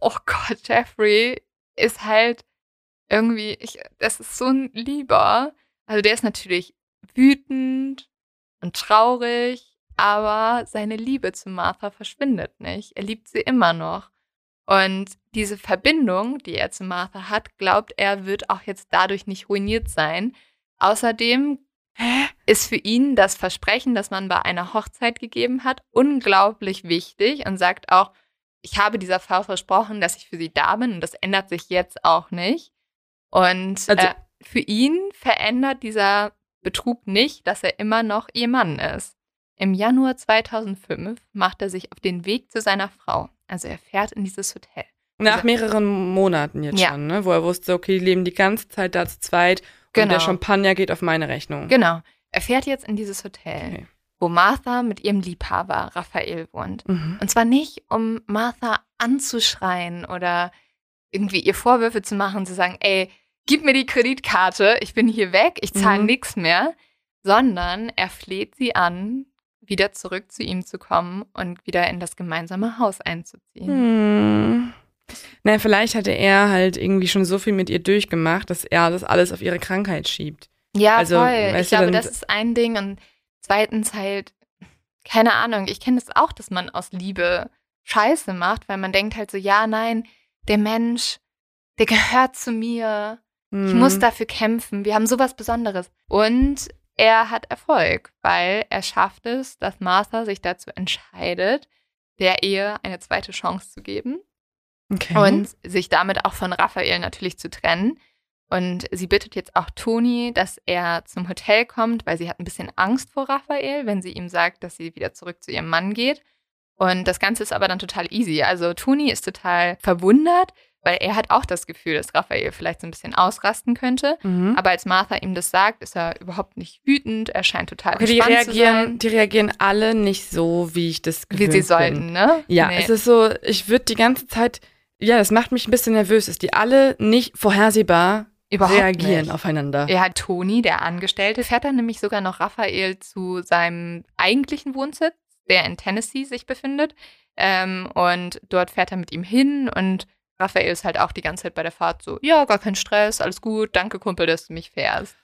oh Gott, Jeffrey ist halt irgendwie, ich, das ist so ein Lieber. Also der ist natürlich wütend und traurig, aber seine Liebe zu Martha verschwindet nicht. Er liebt sie immer noch. Und diese Verbindung, die er zu Martha hat, glaubt er, wird auch jetzt dadurch nicht ruiniert sein. Außerdem ist für ihn das Versprechen, das man bei einer Hochzeit gegeben hat, unglaublich wichtig und sagt auch, ich habe dieser Frau versprochen, dass ich für sie da bin und das ändert sich jetzt auch nicht. Und Also- äh, für ihn verändert dieser Betrug nicht, dass er immer noch ihr Mann ist. Im Januar 2005 macht er sich auf den Weg zu seiner Frau. Also er fährt in dieses Hotel. Nach mehreren Monaten jetzt Ja. schon, ne? wo er wusste, okay, die leben die ganze Zeit da zu zweit und Genau. der Champagner geht auf meine Rechnung. Genau. Er fährt jetzt in dieses Hotel, Okay. wo Martha mit ihrem Liebhaber Raphael wohnt. Mhm. Und zwar nicht, um Martha anzuschreien oder irgendwie ihr Vorwürfe zu machen, zu sagen, ey, gib mir die Kreditkarte, ich bin hier weg, ich zahle Mhm. nichts mehr, sondern er fleht sie an, wieder zurück zu ihm zu kommen und wieder in das gemeinsame Haus einzuziehen. Hm. Na, vielleicht hatte er halt irgendwie schon so viel mit ihr durchgemacht, dass er das alles auf ihre Krankheit schiebt. Ja, Also, voll. Ich glaube, das ist ein Ding. Und zweitens halt, keine Ahnung, ich kenne das auch, dass man aus Liebe Scheiße macht, weil man denkt halt so, ja, nein, der Mensch, der gehört zu mir. Ich Hm. muss dafür kämpfen. Wir haben sowas Besonderes. Und er hat Erfolg, weil er schafft es, dass Martha sich dazu entscheidet, der Ehe eine zweite Chance zu geben Okay. und sich damit auch von Raphael natürlich zu trennen. Und sie bittet jetzt auch Toni, dass er zum Hotel kommt, weil sie hat ein bisschen Angst vor Raphael, wenn sie ihm sagt, dass sie wieder zurück zu ihrem Mann geht. Und das Ganze ist aber dann total easy. Also Toni ist total verwundert, weil er hat auch das Gefühl, dass Raphael vielleicht so ein bisschen ausrasten könnte. Mhm. Aber als Martha ihm das sagt, ist er überhaupt nicht wütend. Er scheint total Okay, die entspannt zu reagieren, sein, die reagieren alle nicht so, wie ich das gewöhnt wie sie sollten, Bin. ne? Ja, Nee. es ist so, ich würde die ganze Zeit, ja, das macht mich ein bisschen nervös, dass die alle nicht vorhersehbar Überhaupt reagieren nicht. aufeinander. Ja, Toni, der Angestellte, fährt dann nämlich sogar noch Raphael zu seinem eigentlichen Wohnsitz, der in Tennessee sich befindet. Ähm, und dort fährt er mit ihm hin und Raphael ist halt auch die ganze Zeit bei der Fahrt so, ja, gar kein Stress, alles gut, danke Kumpel, dass du mich fährst.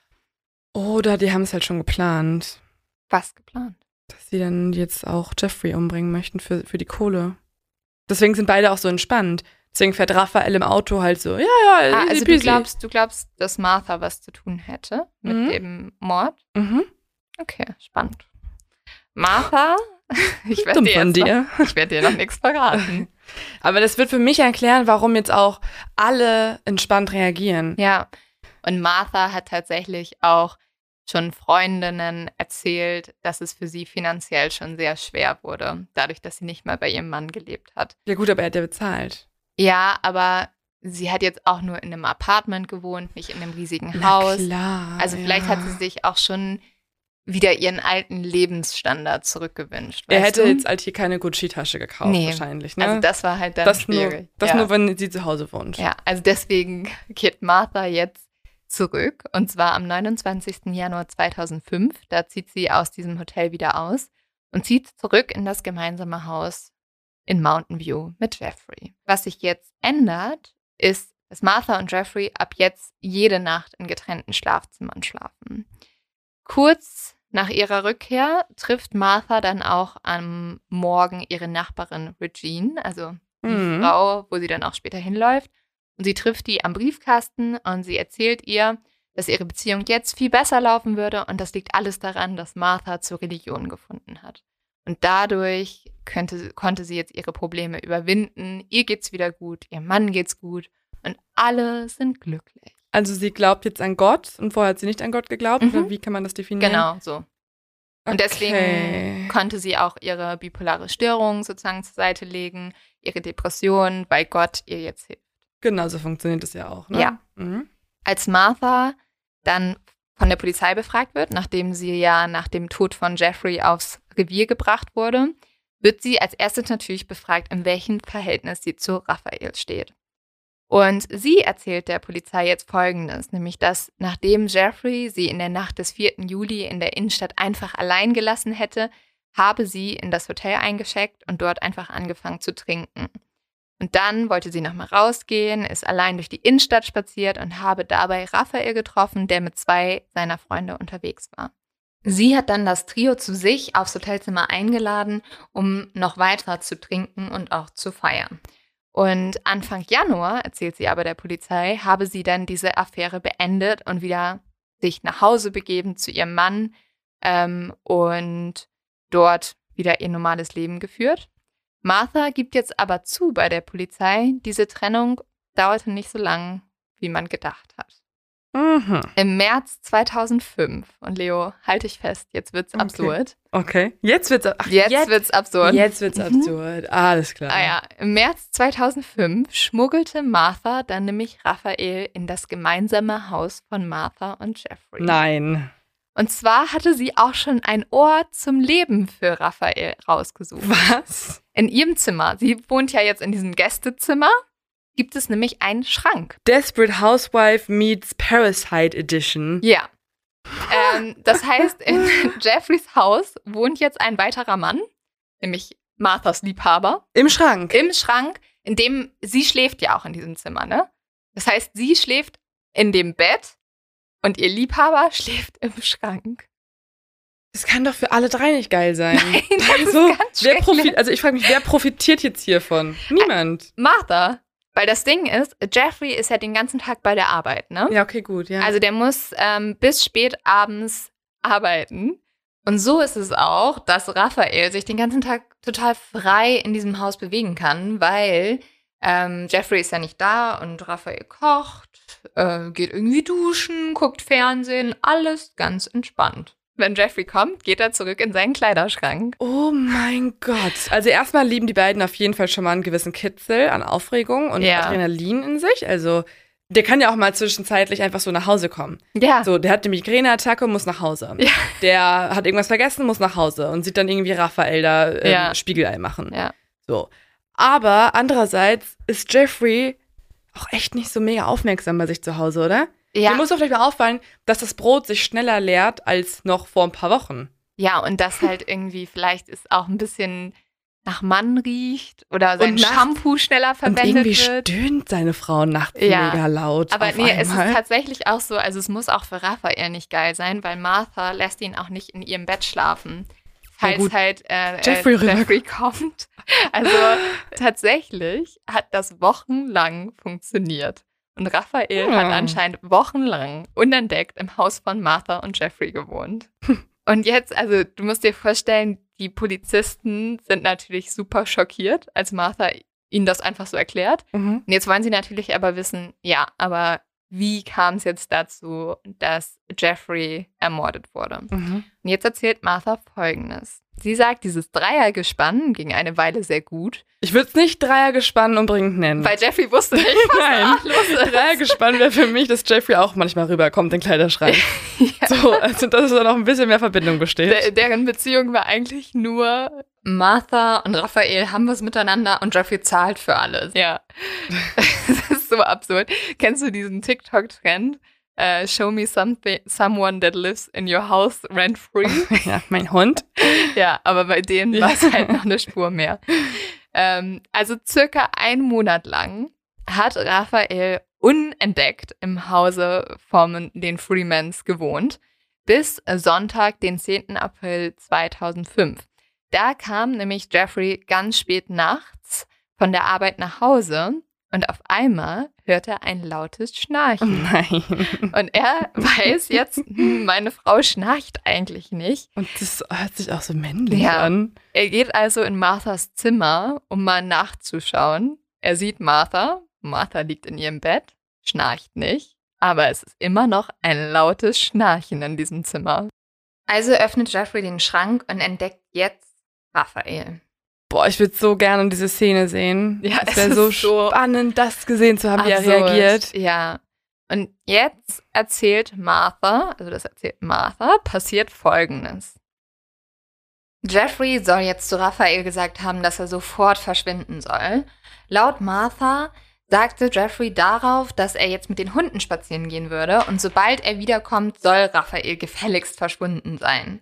Oder die haben es halt schon geplant, Was geplant? dass sie dann jetzt auch Jeffrey umbringen möchten für, für die Kohle. Deswegen sind beide auch so entspannt. Deswegen fährt Raphael im Auto halt so, ja, ja, Ah, also du glaubst, du glaubst, dass Martha was zu tun hätte mit Mhm. dem Mord? Mhm. Okay, spannend. Martha, (laughs) ich werde dir, noch- dir. (laughs) ich werd dir noch nichts verraten. (laughs) Aber das wird für mich erklären, warum jetzt auch alle entspannt reagieren. Ja, und Martha hat tatsächlich auch schon Freundinnen erzählt, dass es für sie finanziell schon sehr schwer wurde, dadurch, dass sie nicht mehr bei ihrem Mann gelebt hat. Ja gut, aber er hat ja bezahlt. Ja, aber sie hat jetzt auch nur in einem Apartment gewohnt, nicht in einem riesigen Na Haus. klar. Also vielleicht ja. hat sie sich auch schon wieder ihren alten Lebensstandard zurückgewünscht. Er hätte du? jetzt halt hier keine Gucci-Tasche gekauft, Nee. wahrscheinlich, ne? also das war halt dann das nur, schwierig. das ja. nur, wenn sie zu Hause wohnt. Ja, also deswegen (laughs) kehrt Martha jetzt zurück und zwar am 29. Januar 2005. Da zieht sie aus diesem Hotel wieder aus und zieht zurück in das gemeinsame Haus in Mountain View mit Jeffrey. Was sich jetzt ändert, ist, dass Martha und Jeffrey ab jetzt jede Nacht in getrennten Schlafzimmern schlafen. Kurz nach ihrer Rückkehr trifft Martha dann auch am Morgen ihre Nachbarin Regine, also die Mhm. Frau, wo sie dann auch später hinläuft. Und sie trifft die am Briefkasten und sie erzählt ihr, dass ihre Beziehung jetzt viel besser laufen würde und das liegt alles daran, dass Martha zur Religion gefunden hat. Und dadurch könnte, konnte sie jetzt ihre Probleme überwinden. Ihr geht's wieder gut, ihr Mann geht's gut und alle sind glücklich. Also sie glaubt jetzt an Gott und vorher hat sie nicht an Gott geglaubt. Mhm. Wie kann man das definieren? Genau, so. Und deswegen Okay. konnte sie auch ihre bipolare Störung sozusagen zur Seite legen, ihre Depression, weil Gott ihr jetzt hilft. Genau, so funktioniert das ja auch. Ne? Ja. Mhm. Als Martha dann von der Polizei befragt wird, nachdem sie ja nach dem Tod von Jeffrey aufs Revier gebracht wurde, wird sie als erstes natürlich befragt, in welchem Verhältnis sie zu Raphael steht. Und sie erzählt der Polizei jetzt Folgendes, nämlich dass nachdem Jeffrey sie in der Nacht des 4. Juli in der Innenstadt einfach allein gelassen hätte, habe sie in das Hotel eingeschickt und dort einfach angefangen zu trinken. Und dann wollte sie nochmal rausgehen, ist allein durch die Innenstadt spaziert und habe dabei Raphael getroffen, der mit zwei seiner Freunde unterwegs war. Sie hat dann das Trio zu sich aufs Hotelzimmer eingeladen, um noch weiter zu trinken und auch zu feiern. Und Anfang Januar, erzählt sie aber der Polizei, habe sie dann diese Affäre beendet und wieder sich nach Hause begeben zu ihrem Mann ähm, und dort wieder ihr normales Leben geführt. Martha gibt jetzt aber zu bei der Polizei, diese Trennung dauerte nicht so lang, wie man gedacht hat. Mhm. Im März 2005, und Leo, halte ich fest, jetzt wird's Okay. absurd. Okay. Jetzt wird's ach, Jetzt, jetzt, wird's absurd. jetzt wird's Mhm. absurd. Alles klar. Ah ja, im März 2005 schmuggelte Martha dann nämlich Raphael in das gemeinsame Haus von Martha und Jeffrey. Nein. Und zwar hatte sie auch schon ein Ort zum Leben für Raphael rausgesucht. Was? In ihrem Zimmer, sie wohnt ja jetzt in diesem Gästezimmer, gibt es nämlich einen Schrank. Desperate Housewife meets Parasite Edition. Ja. Ähm, das heißt, in (laughs) Jeffreys Haus wohnt jetzt ein weiterer Mann, nämlich Marthas Liebhaber, Im Schrank. im Schrank, in dem sie schläft ja auch in diesem Zimmer, ne? Das heißt, sie schläft in dem Bett und ihr Liebhaber (laughs) schläft im Schrank. Das kann doch für alle drei nicht geil sein. (laughs) Nein, das ist also, ganz wer profit also ich frage mich, wer profitiert jetzt hiervon? Niemand. Martha, weil das Ding ist, Jeffrey ist ja den ganzen Tag bei der Arbeit, ne? Ja, okay, gut, ja. Also der muss ähm, bis spät abends arbeiten. Und so ist es auch, dass Raphael sich den ganzen Tag total frei in diesem Haus bewegen kann, weil ähm, Jeffrey ist ja nicht da und Raphael kocht, äh, geht irgendwie duschen, guckt Fernsehen, alles ganz entspannt. Wenn Jeffrey kommt, geht er zurück in seinen Kleiderschrank. Oh mein Gott. Also erstmal lieben die beiden auf jeden Fall schon mal einen gewissen Kitzel an Aufregung und Ja. Adrenalin in sich. Also der kann ja auch mal zwischenzeitlich einfach so nach Hause kommen. Ja, So, der hat eine Migräneattacke und muss nach Hause. Ja. Der hat irgendwas vergessen, muss nach Hause und sieht dann irgendwie Raphael da ähm, Ja. Spiegelei machen. ja. So. Aber andererseits ist Jeffrey auch echt nicht so mega aufmerksam bei sich zu Hause, oder? Ja, Dir muss doch vielleicht mal auffallen, dass das Brot sich schneller leert als noch vor ein paar Wochen. ja, und das halt (laughs) irgendwie vielleicht ist auch ein bisschen nach Mann riecht oder sein Und Shampoo schneller Und verwendet irgendwie wird. stöhnt seine Frau nachts Ja. mega laut. Aber nee, es ist einmal. tatsächlich auch so, also es muss auch für Raphael nicht geil sein, weil Martha lässt ihn auch nicht in ihrem Bett schlafen. Falls halt äh, Jeffrey äh, Jeffrey kommt. Also tatsächlich hat das wochenlang funktioniert. Und Raphael hat Hm. anscheinend wochenlang unentdeckt im Haus von Martha und Jeffrey gewohnt. (laughs) Und jetzt, also du musst dir vorstellen, die Polizisten sind natürlich super schockiert, als Martha ihnen das einfach so erklärt. Mhm. Und jetzt wollen sie natürlich aber wissen, ja, aber wie kam es jetzt dazu, dass Jeffrey ermordet wurde? Mhm. Und jetzt erzählt Martha Folgendes. Sie sagt, dieses Dreiergespann ging eine Weile sehr gut, Ich würde es nicht Dreiergespann unbedingt nennen. weil Jeffrey wusste nicht, was (laughs) Nein. da los ist. Dreiergespann wäre für mich, dass Jeffrey auch manchmal rüberkommt in Kleiderschrank. (laughs) So, also dass da noch ein bisschen mehr Verbindung besteht. Der, deren Beziehung war eigentlich nur Martha und Raphael haben was miteinander und Jeffrey zahlt für alles. Ja. (laughs) das ist so absurd. Kennst du diesen TikTok-Trend? Äh, show me something, someone that lives in your house rent free. (laughs) ja, mein Hund. (laughs) ja, aber bei denen Ja. war es halt noch eine Spur mehr. (laughs) Ähm, also circa einen Monat lang hat Raphael unentdeckt im Hause von den Freemans gewohnt, bis Sonntag, den 10. April 2005. Da kam nämlich Jeffrey ganz spät nachts von der Arbeit nach Hause und auf einmal hört er ein lautes Schnarchen. Nein. Und er weiß jetzt, hm, meine Frau schnarcht eigentlich nicht. Und das hört sich auch so männlich Ja. an. Er geht also in Marthas Zimmer, um mal nachzuschauen. Er sieht Martha. Martha liegt in ihrem Bett, schnarcht nicht, aber es ist immer noch ein lautes Schnarchen in diesem Zimmer. Also öffnet Jeffrey den Schrank und entdeckt jetzt Raphael. Boah, ich würde so gerne diese Szene sehen. Ja, es wäre so so spannend, das gesehen zu haben, wie er Absurd. reagiert. Ja. Und jetzt erzählt Martha, also das erzählt Martha, passiert Folgendes. Jeffrey soll jetzt zu Raphael gesagt haben, dass er sofort verschwinden soll. Laut Martha sagte Jeffrey darauf, dass er jetzt mit den Hunden spazieren gehen würde und sobald er wiederkommt, soll Raphael gefälligst verschwunden sein.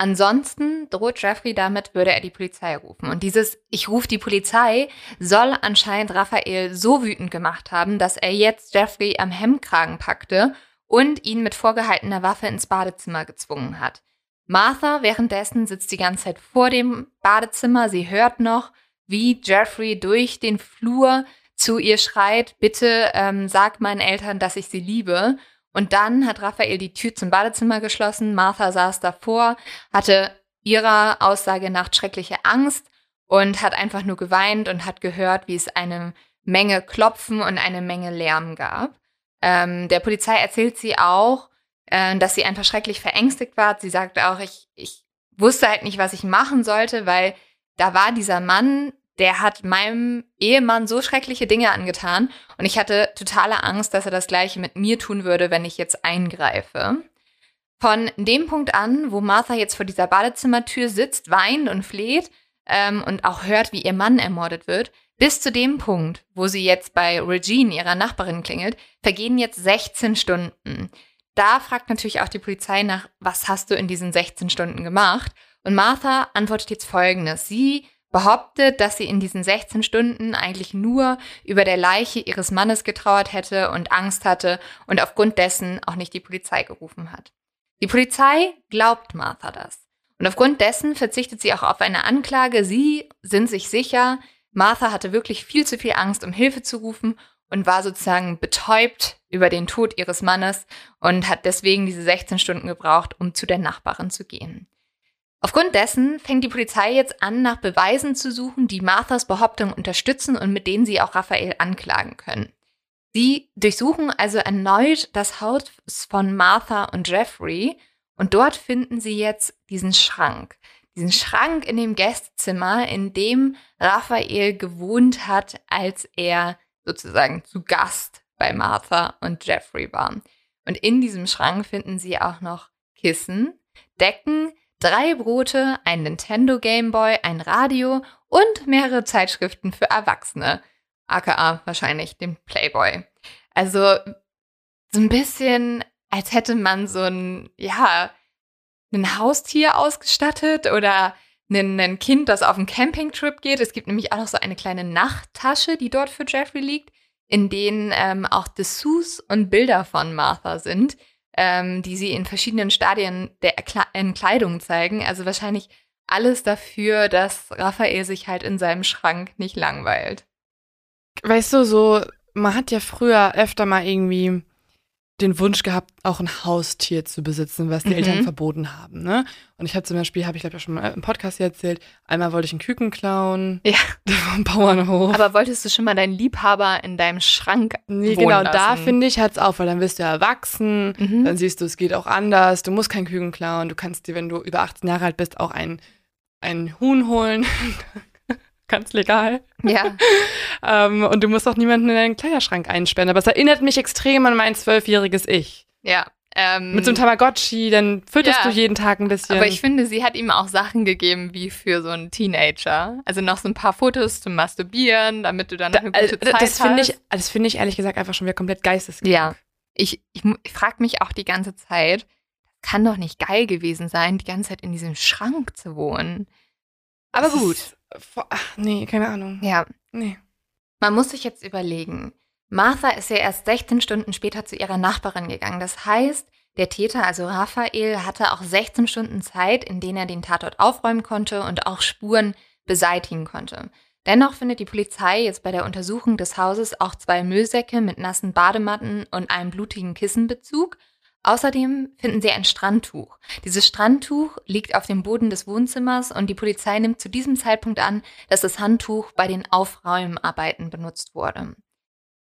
Ansonsten droht Jeffrey damit, würde er die Polizei rufen. Und dieses Ich rufe die Polizei soll anscheinend Raphael so wütend gemacht haben, dass er jetzt Jeffrey am Hemdkragen packte und ihn mit vorgehaltener Waffe ins Badezimmer gezwungen hat. Martha währenddessen sitzt die ganze Zeit vor dem Badezimmer. Sie hört noch, wie Jeffrey durch den Flur zu ihr schreit, bitte ähm, sag meinen Eltern, dass ich sie liebe. Und dann hat Raphael die Tür zum Badezimmer geschlossen. Martha saß davor, hatte ihrer Aussage nach schreckliche Angst und hat einfach nur geweint und hat gehört, wie es eine Menge Klopfen und eine Menge Lärm gab. Ähm, der Polizei erzählt sie auch, äh, dass sie einfach schrecklich verängstigt war. Sie sagte auch, ich, ich wusste halt nicht, was ich machen sollte, weil da war dieser Mann, der hat meinem Ehemann so schreckliche Dinge angetan und ich hatte totale Angst, dass er das gleiche mit mir tun würde, wenn ich jetzt eingreife. Von dem Punkt an, wo Martha jetzt vor dieser Badezimmertür sitzt, weint und fleht ähm, und auch hört, wie ihr Mann ermordet wird, bis zu dem Punkt, wo sie jetzt bei Regine, ihrer Nachbarin, klingelt, vergehen jetzt 16 Stunden. Da fragt natürlich auch die Polizei nach, was hast du in diesen 16 Stunden gemacht? Und Martha antwortet jetzt folgendes. Sie behauptet, dass sie in diesen 16 Stunden eigentlich nur über der Leiche ihres Mannes getrauert hätte und Angst hatte und aufgrund dessen auch nicht die Polizei gerufen hat. Die Polizei glaubt Martha das. Und aufgrund dessen verzichtet sie auch auf eine Anklage. Sie sind sich sicher, Martha hatte wirklich viel zu viel Angst, um Hilfe zu rufen und war sozusagen betäubt über den Tod ihres Mannes und hat deswegen diese 16 Stunden gebraucht, um zu der Nachbarin zu gehen. Aufgrund dessen fängt die Polizei jetzt an, nach Beweisen zu suchen, die Marthas Behauptung unterstützen und mit denen sie auch Raphael anklagen können. Sie durchsuchen also erneut das Haus von Martha und Jeffrey und dort finden sie jetzt diesen Schrank. Diesen Schrank in dem Gästezimmer, in dem Raphael gewohnt hat, als er sozusagen zu Gast bei Martha und Jeffrey war. Und in diesem Schrank finden sie auch noch Kissen, Decken, drei Brote, ein Nintendo Game Boy, ein Radio und mehrere Zeitschriften für Erwachsene, aka wahrscheinlich den Playboy. Also so ein bisschen, als hätte man so ein, ja, ein Haustier ausgestattet oder ein, Kind, das auf einen Campingtrip geht. Es gibt nämlich auch noch so eine kleine Nachttasche, die dort für Jeffrey liegt, in denen ähm, auch Dessous und Bilder von Martha sind, ähm, die sie in verschiedenen Stadien der Erkle Entkleidung zeigen. Also wahrscheinlich alles dafür, dass Raphael sich halt in seinem Schrank nicht langweilt. Weißt du, so, man hat ja früher öfter mal irgendwie den Wunsch gehabt, auch ein Haustier zu besitzen, was die Mhm. Eltern verboten haben. Ne? Und ich habe zum Beispiel, habe ich glaube ich schon mal im Podcast hier erzählt, einmal wollte ich einen Küken klauen Ja. (laughs) vom Bauernhof. Aber wolltest du schon mal deinen Liebhaber in deinem Schrank nee, genau, da lassen? finde ich, hat's auf, weil dann wirst du erwachsen, Mhm. dann siehst du, es geht auch anders, du musst keinen Küken klauen, du kannst dir, wenn du über 18 Jahre alt bist, auch ein, ein Huhn holen. (laughs) Ganz legal. Ja. (laughs) Ähm, und du musst auch niemanden in deinen Kleiderschrank einsperren. Aber es erinnert mich extrem an mein zwölfjähriges Ich. Ja. Ähm, Mit so einem Tamagotchi, dann fütterst Ja. du jeden Tag ein bisschen. aber ich finde, sie hat ihm auch Sachen gegeben wie für so einen Teenager. Also noch so ein paar Fotos zum Masturbieren, damit du dann noch eine Da- gute äh, Zeit das finde hast. ich, das finde ich ehrlich gesagt einfach schon wieder komplett geisteskrank. Ja. Ich, ich, ich frage mich auch die ganze Zeit, kann doch nicht geil gewesen sein, die ganze Zeit in diesem Schrank zu wohnen. Aber Das gut. ist- Ach, nee, keine Ahnung. Ja. Nee. Man muss sich jetzt überlegen. Martha ist ja erst 16 Stunden später zu ihrer Nachbarin gegangen. Das heißt, der Täter, also Raphael, hatte auch 16 Stunden Zeit, in denen er den Tatort aufräumen konnte und auch Spuren beseitigen konnte. Dennoch findet die Polizei jetzt bei der Untersuchung des Hauses auch zwei Müllsäcke mit nassen Badematten und einem blutigen Kissenbezug. Außerdem finden sie ein Strandtuch. Dieses Strandtuch liegt auf dem Boden des Wohnzimmers und die Polizei nimmt zu diesem Zeitpunkt an, dass das Handtuch bei den Aufräumarbeiten benutzt wurde.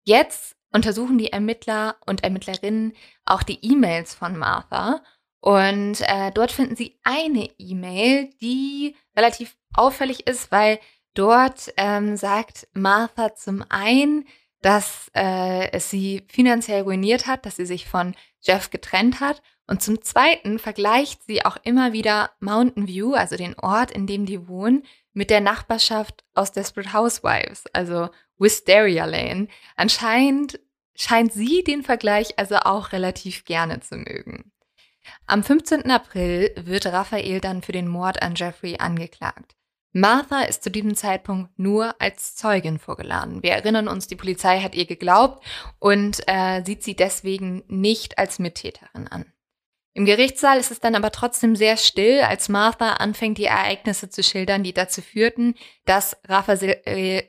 Jetzt untersuchen die Ermittler und Ermittlerinnen auch die E-Mails von Martha und äh, dort finden sie eine E-Mail, die relativ auffällig ist, weil dort ähm, sagt Martha zum einen, dass äh, es sie finanziell ruiniert hat, dass sie sich von Jeff getrennt hat. Und zum Zweiten vergleicht sie auch immer wieder Mountain View, also den Ort, in dem die wohnen, mit der Nachbarschaft aus Desperate Housewives, also Wisteria Lane. Anscheinend scheint sie den Vergleich also auch relativ gerne zu mögen. Am 15. April wird Raphael dann für den Mord an Jeffrey angeklagt. Martha ist zu diesem Zeitpunkt nur als Zeugin vorgeladen. Wir erinnern uns, die Polizei hat ihr geglaubt und äh, sieht sie deswegen nicht als Mittäterin an. Im Gerichtssaal ist es dann aber trotzdem sehr still, als Martha anfängt, die Ereignisse zu schildern, die dazu führten, dass Raphael,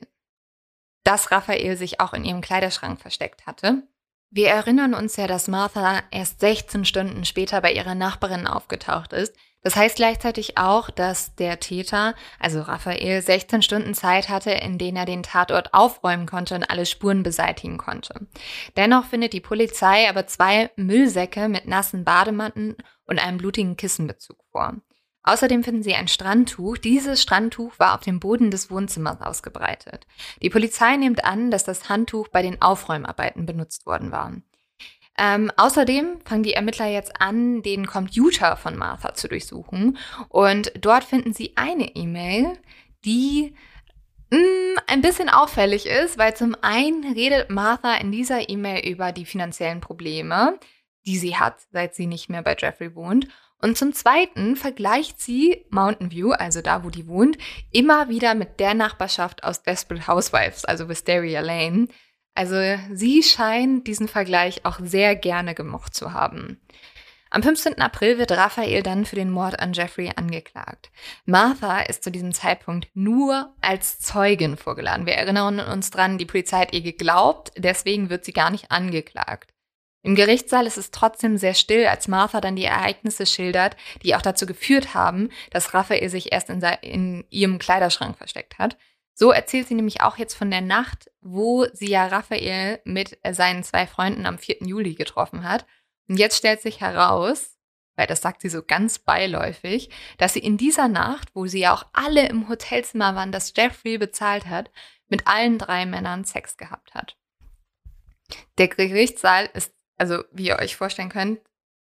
dass Raphael sich auch in ihrem Kleiderschrank versteckt hatte. Wir erinnern uns ja, dass Martha erst 16 Stunden später bei ihrer Nachbarin aufgetaucht ist. Das heißt gleichzeitig auch, dass der Täter, also Raphael, 16 Stunden Zeit hatte, in denen er den Tatort aufräumen konnte und alle Spuren beseitigen konnte. Dennoch findet die Polizei aber zwei Müllsäcke mit nassen Badematten und einem blutigen Kissenbezug vor. Außerdem finden sie ein Strandtuch. Dieses Strandtuch war auf dem Boden des Wohnzimmers ausgebreitet. Die Polizei nimmt an, dass das Handtuch bei den Aufräumarbeiten benutzt worden war. Ähm, außerdem fangen die Ermittler jetzt an, den Computer von Martha zu durchsuchen. Und dort finden sie eine E-Mail, die mh, ein bisschen auffällig ist, weil zum einen redet Martha in dieser E-Mail über die finanziellen Probleme, die sie hat, seit sie nicht mehr bei Jeffrey wohnt. Und zum Zweiten vergleicht sie Mountain View, also da, wo die wohnt, immer wieder mit der Nachbarschaft aus Desperate Housewives, also Wisteria Lane. Also sie scheint diesen Vergleich auch sehr gerne gemocht zu haben. Am 15. April wird Raphael dann für den Mord an Jeffrey angeklagt. Martha ist zu diesem Zeitpunkt nur als Zeugin vorgeladen. Wir erinnern uns dran, die Polizei hat ihr geglaubt, deswegen wird sie gar nicht angeklagt. Im Gerichtssaal ist es trotzdem sehr still, als Martha dann die Ereignisse schildert, die auch dazu geführt haben, dass Raphael sich erst in, in, ihrem Kleiderschrank versteckt hat. So erzählt sie nämlich auch jetzt von der Nacht, wo sie ja Raphael mit seinen zwei Freunden am 4. Juli getroffen hat. Und jetzt stellt sich heraus, weil das sagt sie so ganz beiläufig, dass sie in dieser Nacht, wo sie ja auch alle im Hotelzimmer waren, das Jeffrey bezahlt hat, mit allen drei Männern Sex gehabt hat. Der Gerichtssaal ist also wie ihr euch vorstellen könnt,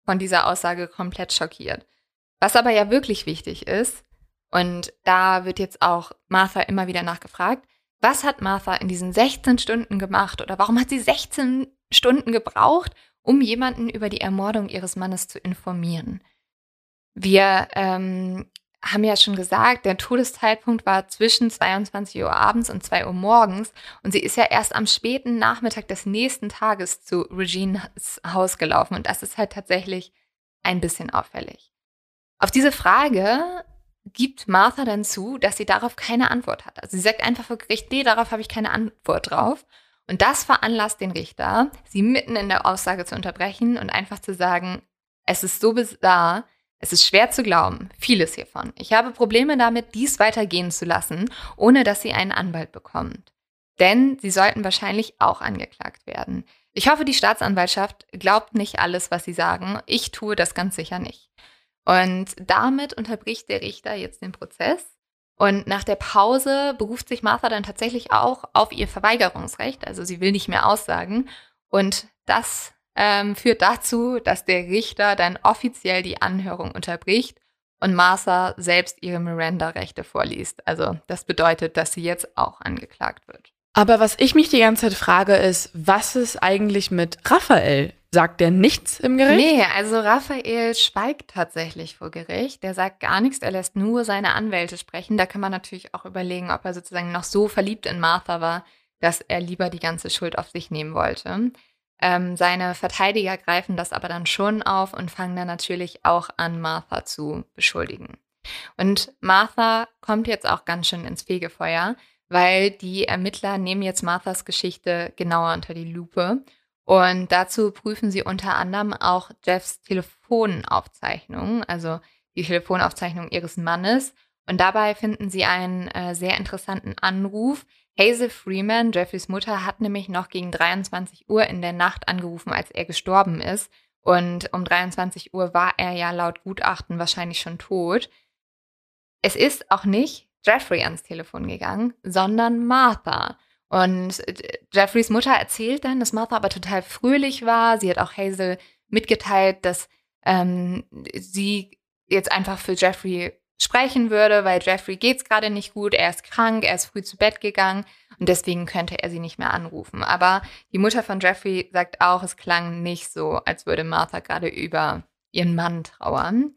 von dieser Aussage komplett schockiert. Was aber ja wirklich wichtig ist, und da wird jetzt auch Martha immer wieder nachgefragt, was hat Martha in diesen 16 Stunden gemacht oder warum hat sie 16 Stunden gebraucht, um jemanden über die Ermordung ihres Mannes zu informieren? Wir ähm, haben ja schon gesagt, der Todeszeitpunkt war zwischen 22 Uhr abends und 2 Uhr morgens und sie ist ja erst am späten Nachmittag des nächsten Tages zu Regines Haus gelaufen und das ist halt tatsächlich ein bisschen auffällig. Auf diese Frage gibt Martha dann zu, dass sie darauf keine Antwort hat. Also sie sagt einfach vor Gericht, nee, darauf habe ich keine Antwort drauf. Und das veranlasst den Richter, sie mitten in der Aussage zu unterbrechen und einfach zu sagen, es ist so bizarr, es ist schwer zu glauben, vieles hiervon. Ich habe Probleme damit, dies weitergehen zu lassen, ohne dass sie einen Anwalt bekommt. Denn sie sollten wahrscheinlich auch angeklagt werden. Ich hoffe, die Staatsanwaltschaft glaubt nicht alles, was sie sagen. Ich tue das ganz sicher nicht. Und damit unterbricht der Richter jetzt den Prozess. Und nach der Pause beruft sich Martha dann tatsächlich auch auf ihr Verweigerungsrecht. Also sie will nicht mehr aussagen. Und das ähm, führt dazu, dass der Richter dann offiziell die Anhörung unterbricht und Martha selbst ihre Miranda-Rechte vorliest. Also das bedeutet, dass sie jetzt auch angeklagt wird. Aber was ich mich die ganze Zeit frage, ist, was ist eigentlich mit Raphael? Sagt der nichts im Gericht? Nee, also Raphael schweigt tatsächlich vor Gericht. Der sagt gar nichts, er lässt nur seine Anwälte sprechen. Da kann man natürlich auch überlegen, ob er sozusagen noch so verliebt in Martha war, dass er lieber die ganze Schuld auf sich nehmen wollte. Ähm, seine Verteidiger greifen das aber dann schon auf und fangen dann natürlich auch an, Martha zu beschuldigen. Und Martha kommt jetzt auch ganz schön ins Fegefeuer, weil die Ermittler nehmen jetzt Marthas Geschichte genauer unter die Lupe. Und dazu prüfen sie unter anderem auch Jeffs Telefonaufzeichnung, also die Telefonaufzeichnung ihres Mannes. Und dabei finden sie einen äh, sehr interessanten Anruf, Hazel Freeman, Jeffreys Mutter, hat nämlich noch gegen 23 Uhr in der Nacht angerufen, als er gestorben ist. Und um 23 Uhr war er ja laut Gutachten wahrscheinlich schon tot. Es ist auch nicht Jeffrey ans Telefon gegangen, sondern Martha. Und Jeffreys Mutter erzählt dann, dass Martha aber total fröhlich war. Sie hat auch Hazel mitgeteilt, dass ähm, sie jetzt einfach für Jeffrey sprechen würde, weil Jeffrey geht's gerade nicht gut, er ist krank, er ist früh zu Bett gegangen und deswegen könnte er sie nicht mehr anrufen. Aber die Mutter von Jeffrey sagt auch, es klang nicht so, als würde Martha gerade über ihren Mann trauern.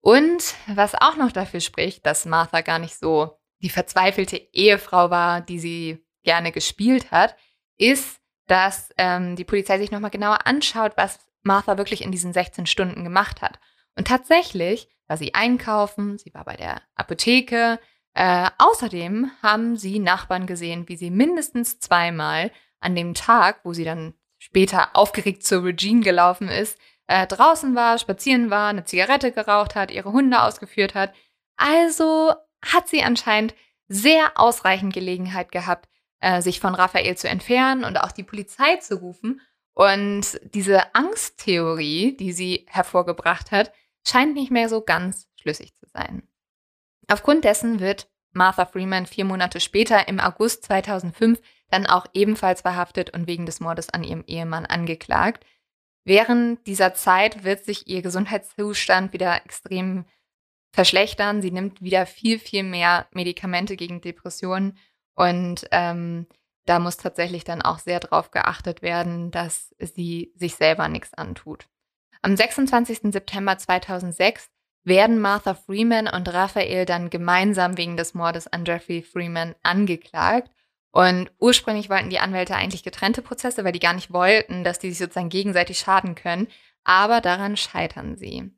Und was auch noch dafür spricht, dass Martha gar nicht so die verzweifelte Ehefrau war, die sie gerne gespielt hat, ist, dass ähm, die Polizei sich nochmal genauer anschaut, was Martha wirklich in diesen 16 Stunden gemacht hat. Und tatsächlich war sie einkaufen, sie war bei der Apotheke. Äh, außerdem haben sie Nachbarn gesehen, wie sie mindestens zweimal an dem Tag, wo sie dann später aufgeregt zur Regine gelaufen ist, äh, draußen war, spazieren war, eine Zigarette geraucht hat, ihre Hunde ausgeführt hat. Also hat sie anscheinend sehr ausreichend Gelegenheit gehabt, äh, sich von Raphael zu entfernen und auch die Polizei zu rufen. Und diese Angsttheorie, die sie hervorgebracht hat, scheint nicht mehr so ganz schlüssig zu sein. Aufgrund dessen wird Martha Freeman vier Monate später im August 2005 dann auch ebenfalls verhaftet und wegen des Mordes an ihrem Ehemann angeklagt. Während dieser Zeit wird sich ihr Gesundheitszustand wieder extrem verschlechtern. Sie nimmt wieder viel, viel mehr Medikamente gegen Depressionen und ähm, da muss tatsächlich dann auch sehr darauf geachtet werden, dass sie sich selber nichts antut. Am 26. September 2006 werden Martha Freeman und Raphael dann gemeinsam wegen des Mordes an Jeffrey Freeman angeklagt. Und ursprünglich wollten die Anwälte eigentlich getrennte Prozesse, weil die gar nicht wollten, dass die sich sozusagen gegenseitig schaden können. Aber daran scheitern sie.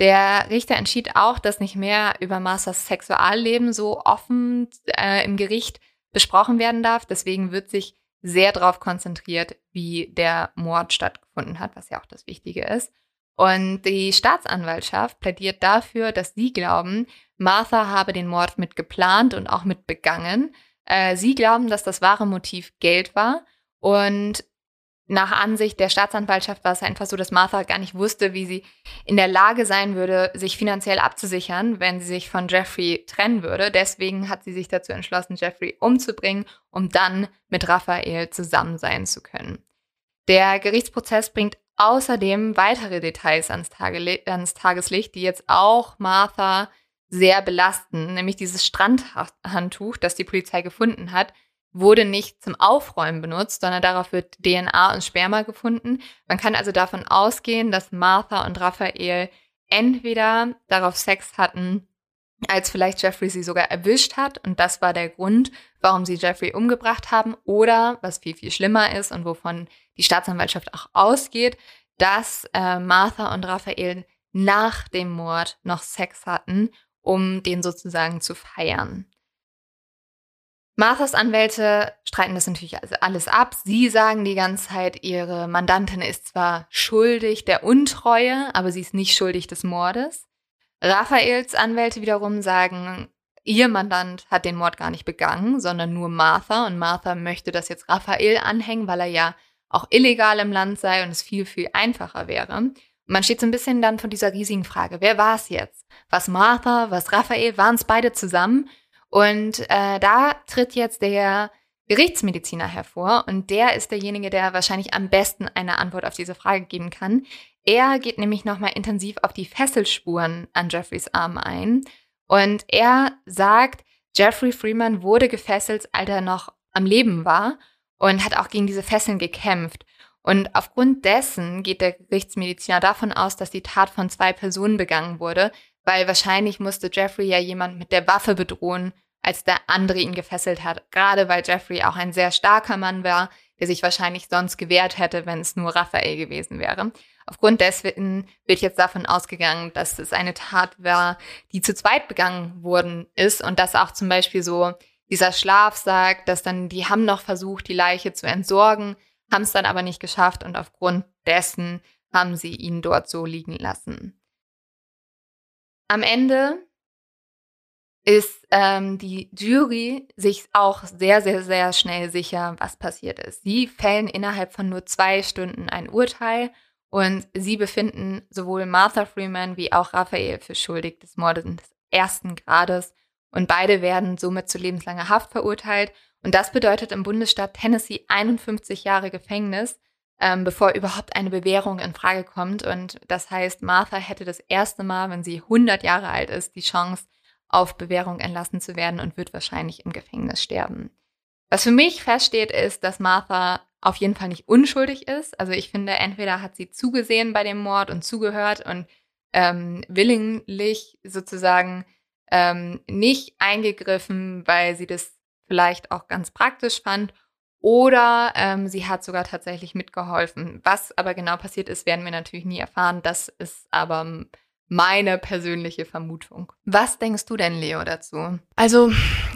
Der Richter entschied auch, dass nicht mehr über Marthas Sexualleben so offen äh, im Gericht besprochen werden darf. Deswegen wird sich sehr darauf konzentriert, wie der Mord stattgefunden hat, was ja auch das Wichtige ist. Und die Staatsanwaltschaft plädiert dafür, dass sie glauben, Martha habe den Mord mit geplant und auch mit begangen. Äh, sie glauben, dass das wahre Motiv Geld war. Und nach Ansicht der Staatsanwaltschaft war es einfach so, dass Martha gar nicht wusste, wie sie in der Lage sein würde, sich finanziell abzusichern, wenn sie sich von Jeffrey trennen würde. Deswegen hat sie sich dazu entschlossen, Jeffrey umzubringen, um dann mit Raphael zusammen sein zu können. Der Gerichtsprozess bringt außerdem weitere Details ans, Tage, ans Tageslicht, die jetzt auch Martha sehr belasten, nämlich dieses Strandhandtuch, das die Polizei gefunden hat, wurde nicht zum Aufräumen benutzt, sondern darauf wird DNA und Sperma gefunden. Man kann also davon ausgehen, dass Martha und Raphael entweder darauf Sex hatten, als vielleicht Jeffrey sie sogar erwischt hat und das war der Grund, warum sie Jeffrey umgebracht haben oder, was viel, viel schlimmer ist und wovon die Staatsanwaltschaft auch ausgeht, dass äh, Martha und Raphael nach dem Mord noch Sex hatten, um den sozusagen zu feiern. Marthas Anwälte streiten das natürlich also alles ab. Sie sagen die ganze Zeit, ihre Mandantin ist zwar schuldig der Untreue, aber sie ist nicht schuldig des Mordes. Raphaels Anwälte wiederum sagen, ihr Mandant hat den Mord gar nicht begangen, sondern nur Martha. Und Martha möchte das jetzt Raphael anhängen, weil er ja auch illegal im Land sei und es viel, viel einfacher wäre. Man steht so ein bisschen dann vor dieser riesigen Frage, wer war es jetzt? Was Martha, was Raphael, waren es beide zusammen? Und äh, da tritt jetzt der Gerichtsmediziner hervor und der ist derjenige, der wahrscheinlich am besten eine Antwort auf diese Frage geben kann. Er geht nämlich nochmal intensiv auf die Fesselspuren an Jeffreys Arm ein und er sagt, Jeffrey Freeman wurde gefesselt, als er noch am Leben war und hat auch gegen diese Fesseln gekämpft. Und aufgrund dessen geht der Gerichtsmediziner davon aus, dass die Tat von zwei Personen begangen wurde, weil wahrscheinlich musste Jeffrey ja jemand mit der Waffe bedrohen, als der andere ihn gefesselt hat. Gerade weil Jeffrey auch ein sehr starker Mann war, der sich wahrscheinlich sonst gewehrt hätte, wenn es nur Raphael gewesen wäre. Aufgrund dessen wird jetzt davon ausgegangen, dass es eine Tat war, die zu zweit begangen worden ist und dass auch zum Beispiel so dieser Schlaf sagt, dass dann die haben noch versucht, die Leiche zu entsorgen, haben es dann aber nicht geschafft und aufgrund dessen haben sie ihn dort so liegen lassen. Am Ende ist ähm, die Jury sich auch sehr, sehr, sehr schnell sicher, was passiert ist. Sie fällen innerhalb von nur zwei Stunden ein Urteil und sie befinden sowohl Martha Freeman wie auch Raphael für schuldig des Mordes des ersten Grades und beide werden somit zu lebenslanger Haft verurteilt. Und das bedeutet im Bundesstaat Tennessee 51 Jahre Gefängnis, ähm, bevor überhaupt eine Bewährung in Frage kommt. Und das heißt, Martha hätte das erste Mal, wenn sie 100 Jahre alt ist, die Chance, auf Bewährung entlassen zu werden und wird wahrscheinlich im Gefängnis sterben. Was für mich feststeht, ist, dass Martha auf jeden Fall nicht unschuldig ist. Also ich finde, entweder hat sie zugesehen bei dem Mord und zugehört und ähm, willinglich sozusagen ähm, nicht eingegriffen, weil sie das vielleicht auch ganz praktisch fand. Oder ähm, sie hat sogar tatsächlich mitgeholfen. Was aber genau passiert ist, werden wir natürlich nie erfahren. Das ist aber meine persönliche Vermutung. Was denkst du denn, Leo, dazu? Also,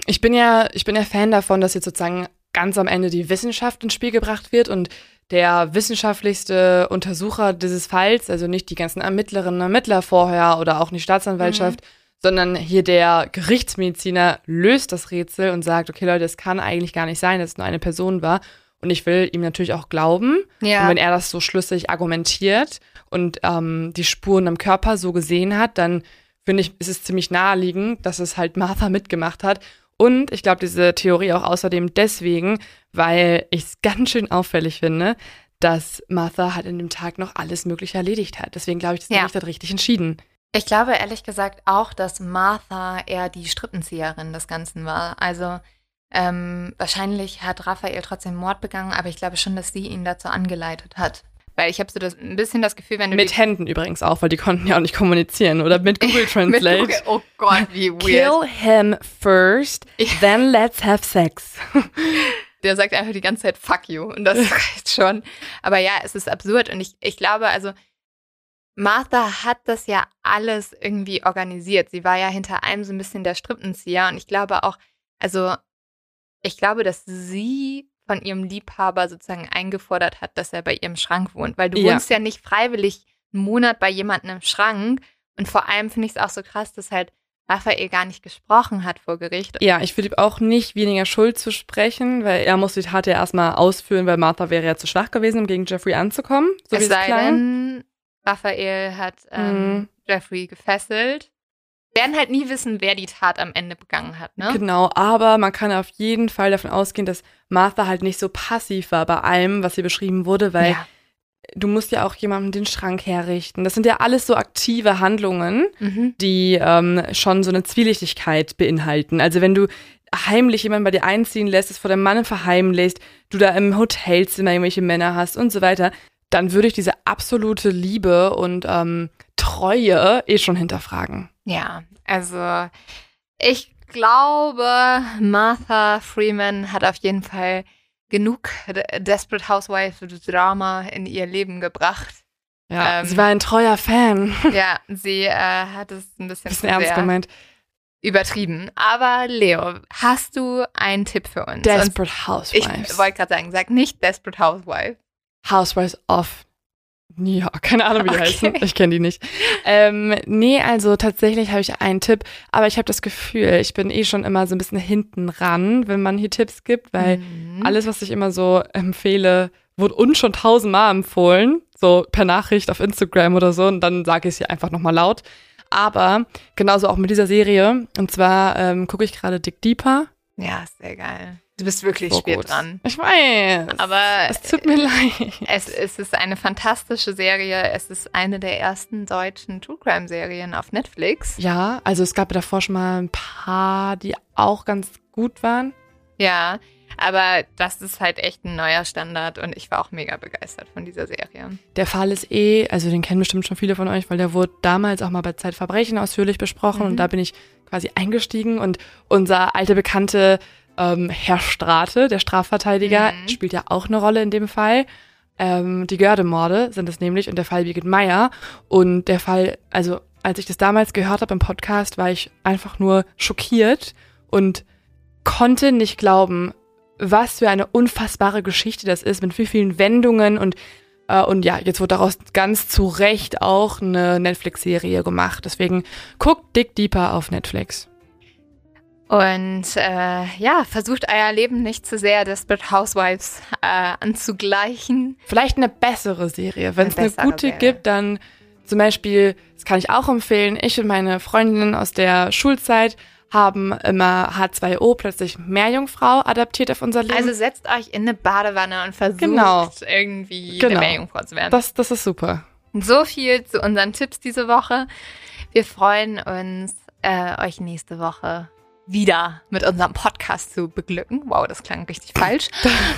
ich bin ja, ich bin ja Fan davon, dass jetzt sozusagen ganz am Ende die Wissenschaft ins Spiel gebracht wird und der wissenschaftlichste Untersucher dieses Falls, also nicht die ganzen Ermittlerinnen und Ermittler vorher oder auch nicht Staatsanwaltschaft, mhm. Sondern hier der Gerichtsmediziner löst das Rätsel und sagt, okay Leute, es kann eigentlich gar nicht sein, dass es nur eine Person war. Und ich will ihm natürlich auch glauben. Ja. Und wenn er das so schlüssig argumentiert und ähm, die Spuren am Körper so gesehen hat, dann finde ich, ist es ziemlich naheliegend, dass es halt Martha mitgemacht hat. Und ich glaube, diese Theorie auch außerdem deswegen, weil ich es ganz schön auffällig finde, dass Martha halt in dem Tag noch alles Mögliche erledigt hat. Deswegen glaube ich, das ja. Gericht hat richtig entschieden. Ich glaube ehrlich gesagt auch, dass Martha eher die Strippenzieherin des Ganzen war. Also ähm, wahrscheinlich hat Raphael trotzdem Mord begangen, aber ich glaube schon, dass sie ihn dazu angeleitet hat. Weil ich habe so das, ein bisschen das Gefühl, wenn du. Mit Händen übrigens auch, weil die konnten ja auch nicht kommunizieren. Oder mit Google Translate. (laughs) mit Google, oh Gott, wie weird. Kill him first, then let's have sex. (laughs) Der sagt einfach die ganze Zeit fuck you. Und das (laughs) reicht schon. Aber ja, es ist absurd. Und ich, ich glaube, also Martha hat das ja alles irgendwie organisiert. Sie war ja hinter allem so ein bisschen der Strippenzieher. Und ich glaube auch, also ich glaube, dass sie von ihrem Liebhaber sozusagen eingefordert hat, dass er bei ihrem Schrank wohnt. Weil du ja. wohnst ja nicht freiwillig einen Monat bei jemandem im Schrank. Und vor allem finde ich es auch so krass, dass halt Raphael gar nicht gesprochen hat vor Gericht. Ja, ich würde auch nicht weniger Schuld zu sprechen, weil er muss die Tat ja erstmal ausführen, weil Martha wäre ja zu schwach gewesen, um gegen Jeffrey anzukommen. So es sei denn, Raphael hat ähm, mhm. Jeffrey gefesselt werden halt nie wissen, wer die Tat am Ende begangen hat, ne? Genau, aber man kann auf jeden Fall davon ausgehen, dass Martha halt nicht so passiv war bei allem, was hier beschrieben wurde, weil ja. du musst ja auch jemandem den Schrank herrichten. Das sind ja alles so aktive Handlungen, mhm. die ähm, schon so eine Zwielichtigkeit beinhalten. Also wenn du heimlich jemanden bei dir einziehen lässt, es vor deinem Mann verheimlichst, du da im Hotelzimmer irgendwelche Männer hast und so weiter, dann würde ich diese absolute Liebe und ähm, Treue eh schon hinterfragen. Ja, also ich glaube, Martha Freeman hat auf jeden Fall genug Desperate Housewife Drama in ihr Leben gebracht. Ja, ähm, sie war ein treuer Fan. (laughs) Ja, sie äh, hat es ein bisschen, bisschen ernst gemeint. Übertrieben. Aber Leo, hast du einen Tipp für uns? Desperate Housewives. Ich wollte gerade sagen, sag nicht Desperate Housewife. Housewives of ja, (laughs) keine Ahnung, wie die okay. heißen. Ich kenne die nicht. Ähm, nee, also tatsächlich habe ich einen Tipp, aber ich habe das Gefühl, ich bin eh schon immer so ein bisschen hinten ran, wenn man hier Tipps gibt, weil mhm. alles, was ich immer so empfehle, wurde uns schon tausendmal empfohlen, so per Nachricht auf Instagram oder so, und dann sage ich es hier einfach nochmal laut. Aber genauso auch mit dieser Serie. Und zwar ähm, gucke ich gerade Dick Deeper. Ja, sehr geil. Du bist wirklich so spät gut. dran. Ich weiß. Aber es tut mir leid. Es, es, ist eine fantastische Serie. Es ist eine der ersten deutschen True Crime Serien auf Netflix. Ja, also es gab davor schon mal ein paar, die auch ganz gut waren. Ja, Aber das ist halt echt ein neuer Standard und ich war auch mega begeistert von dieser Serie. Der Fall ist eh, also den kennen bestimmt schon viele von euch, weil der wurde damals auch mal bei Zeitverbrechen ausführlich besprochen Mhm. und da bin ich quasi eingestiegen und unser alter Bekannte ähm, Herr Strate, der Strafverteidiger, Mhm. spielt ja auch eine Rolle in dem Fall. Ähm, die Gördemorde sind es nämlich und der Fall Birgit Meyer und der Fall, also als ich das damals gehört habe im Podcast, war ich einfach nur schockiert und konnte nicht glauben, was für eine unfassbare Geschichte das ist, mit wie vielen Wendungen und äh, und ja, jetzt wurde daraus ganz zu Recht auch eine Netflix-Serie gemacht. Deswegen guckt Dick Deeper auf Netflix. Und äh, ja, versucht euer Leben nicht zu sehr Desperate Housewives äh, anzugleichen. Vielleicht eine bessere Serie. Wenn es Eine gute Serie. gibt, dann zum Beispiel, das kann ich auch empfehlen, ich und meine Freundinnen aus der Schulzeit haben immer H2O, plötzlich Meerjungfrau, adaptiert auf unser Leben. Also setzt euch in eine Badewanne und versucht Genau. irgendwie Genau. eine Meerjungfrau zu werden. das, das ist super. So viel zu unseren Tipps diese Woche. Wir freuen uns, äh, euch nächste Woche wieder mit unserem Podcast zu beglücken. Wow, das klang richtig (laughs) falsch.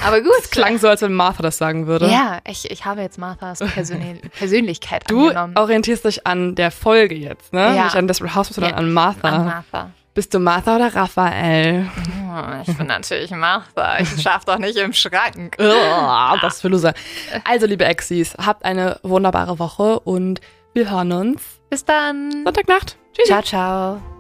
Aber gut. Es klang so, als wenn Martha das sagen würde. Ja, ich, ich habe jetzt Marthas Persön (laughs) Persönlichkeit Du angenommen. orientierst dich an der Folge jetzt, ne? Ja. Nicht an Desperate Housewives, sondern Ja, an Martha. An Martha. Bist du Martha oder Raphael? Oh, ich bin natürlich Martha. Ich schaff doch nicht im Schrank. Was für Loser. Also, liebe Exis, habt eine wunderbare Woche und wir hören uns Bis dann. Sonntagnacht. Tschüss. Ciao, ciao.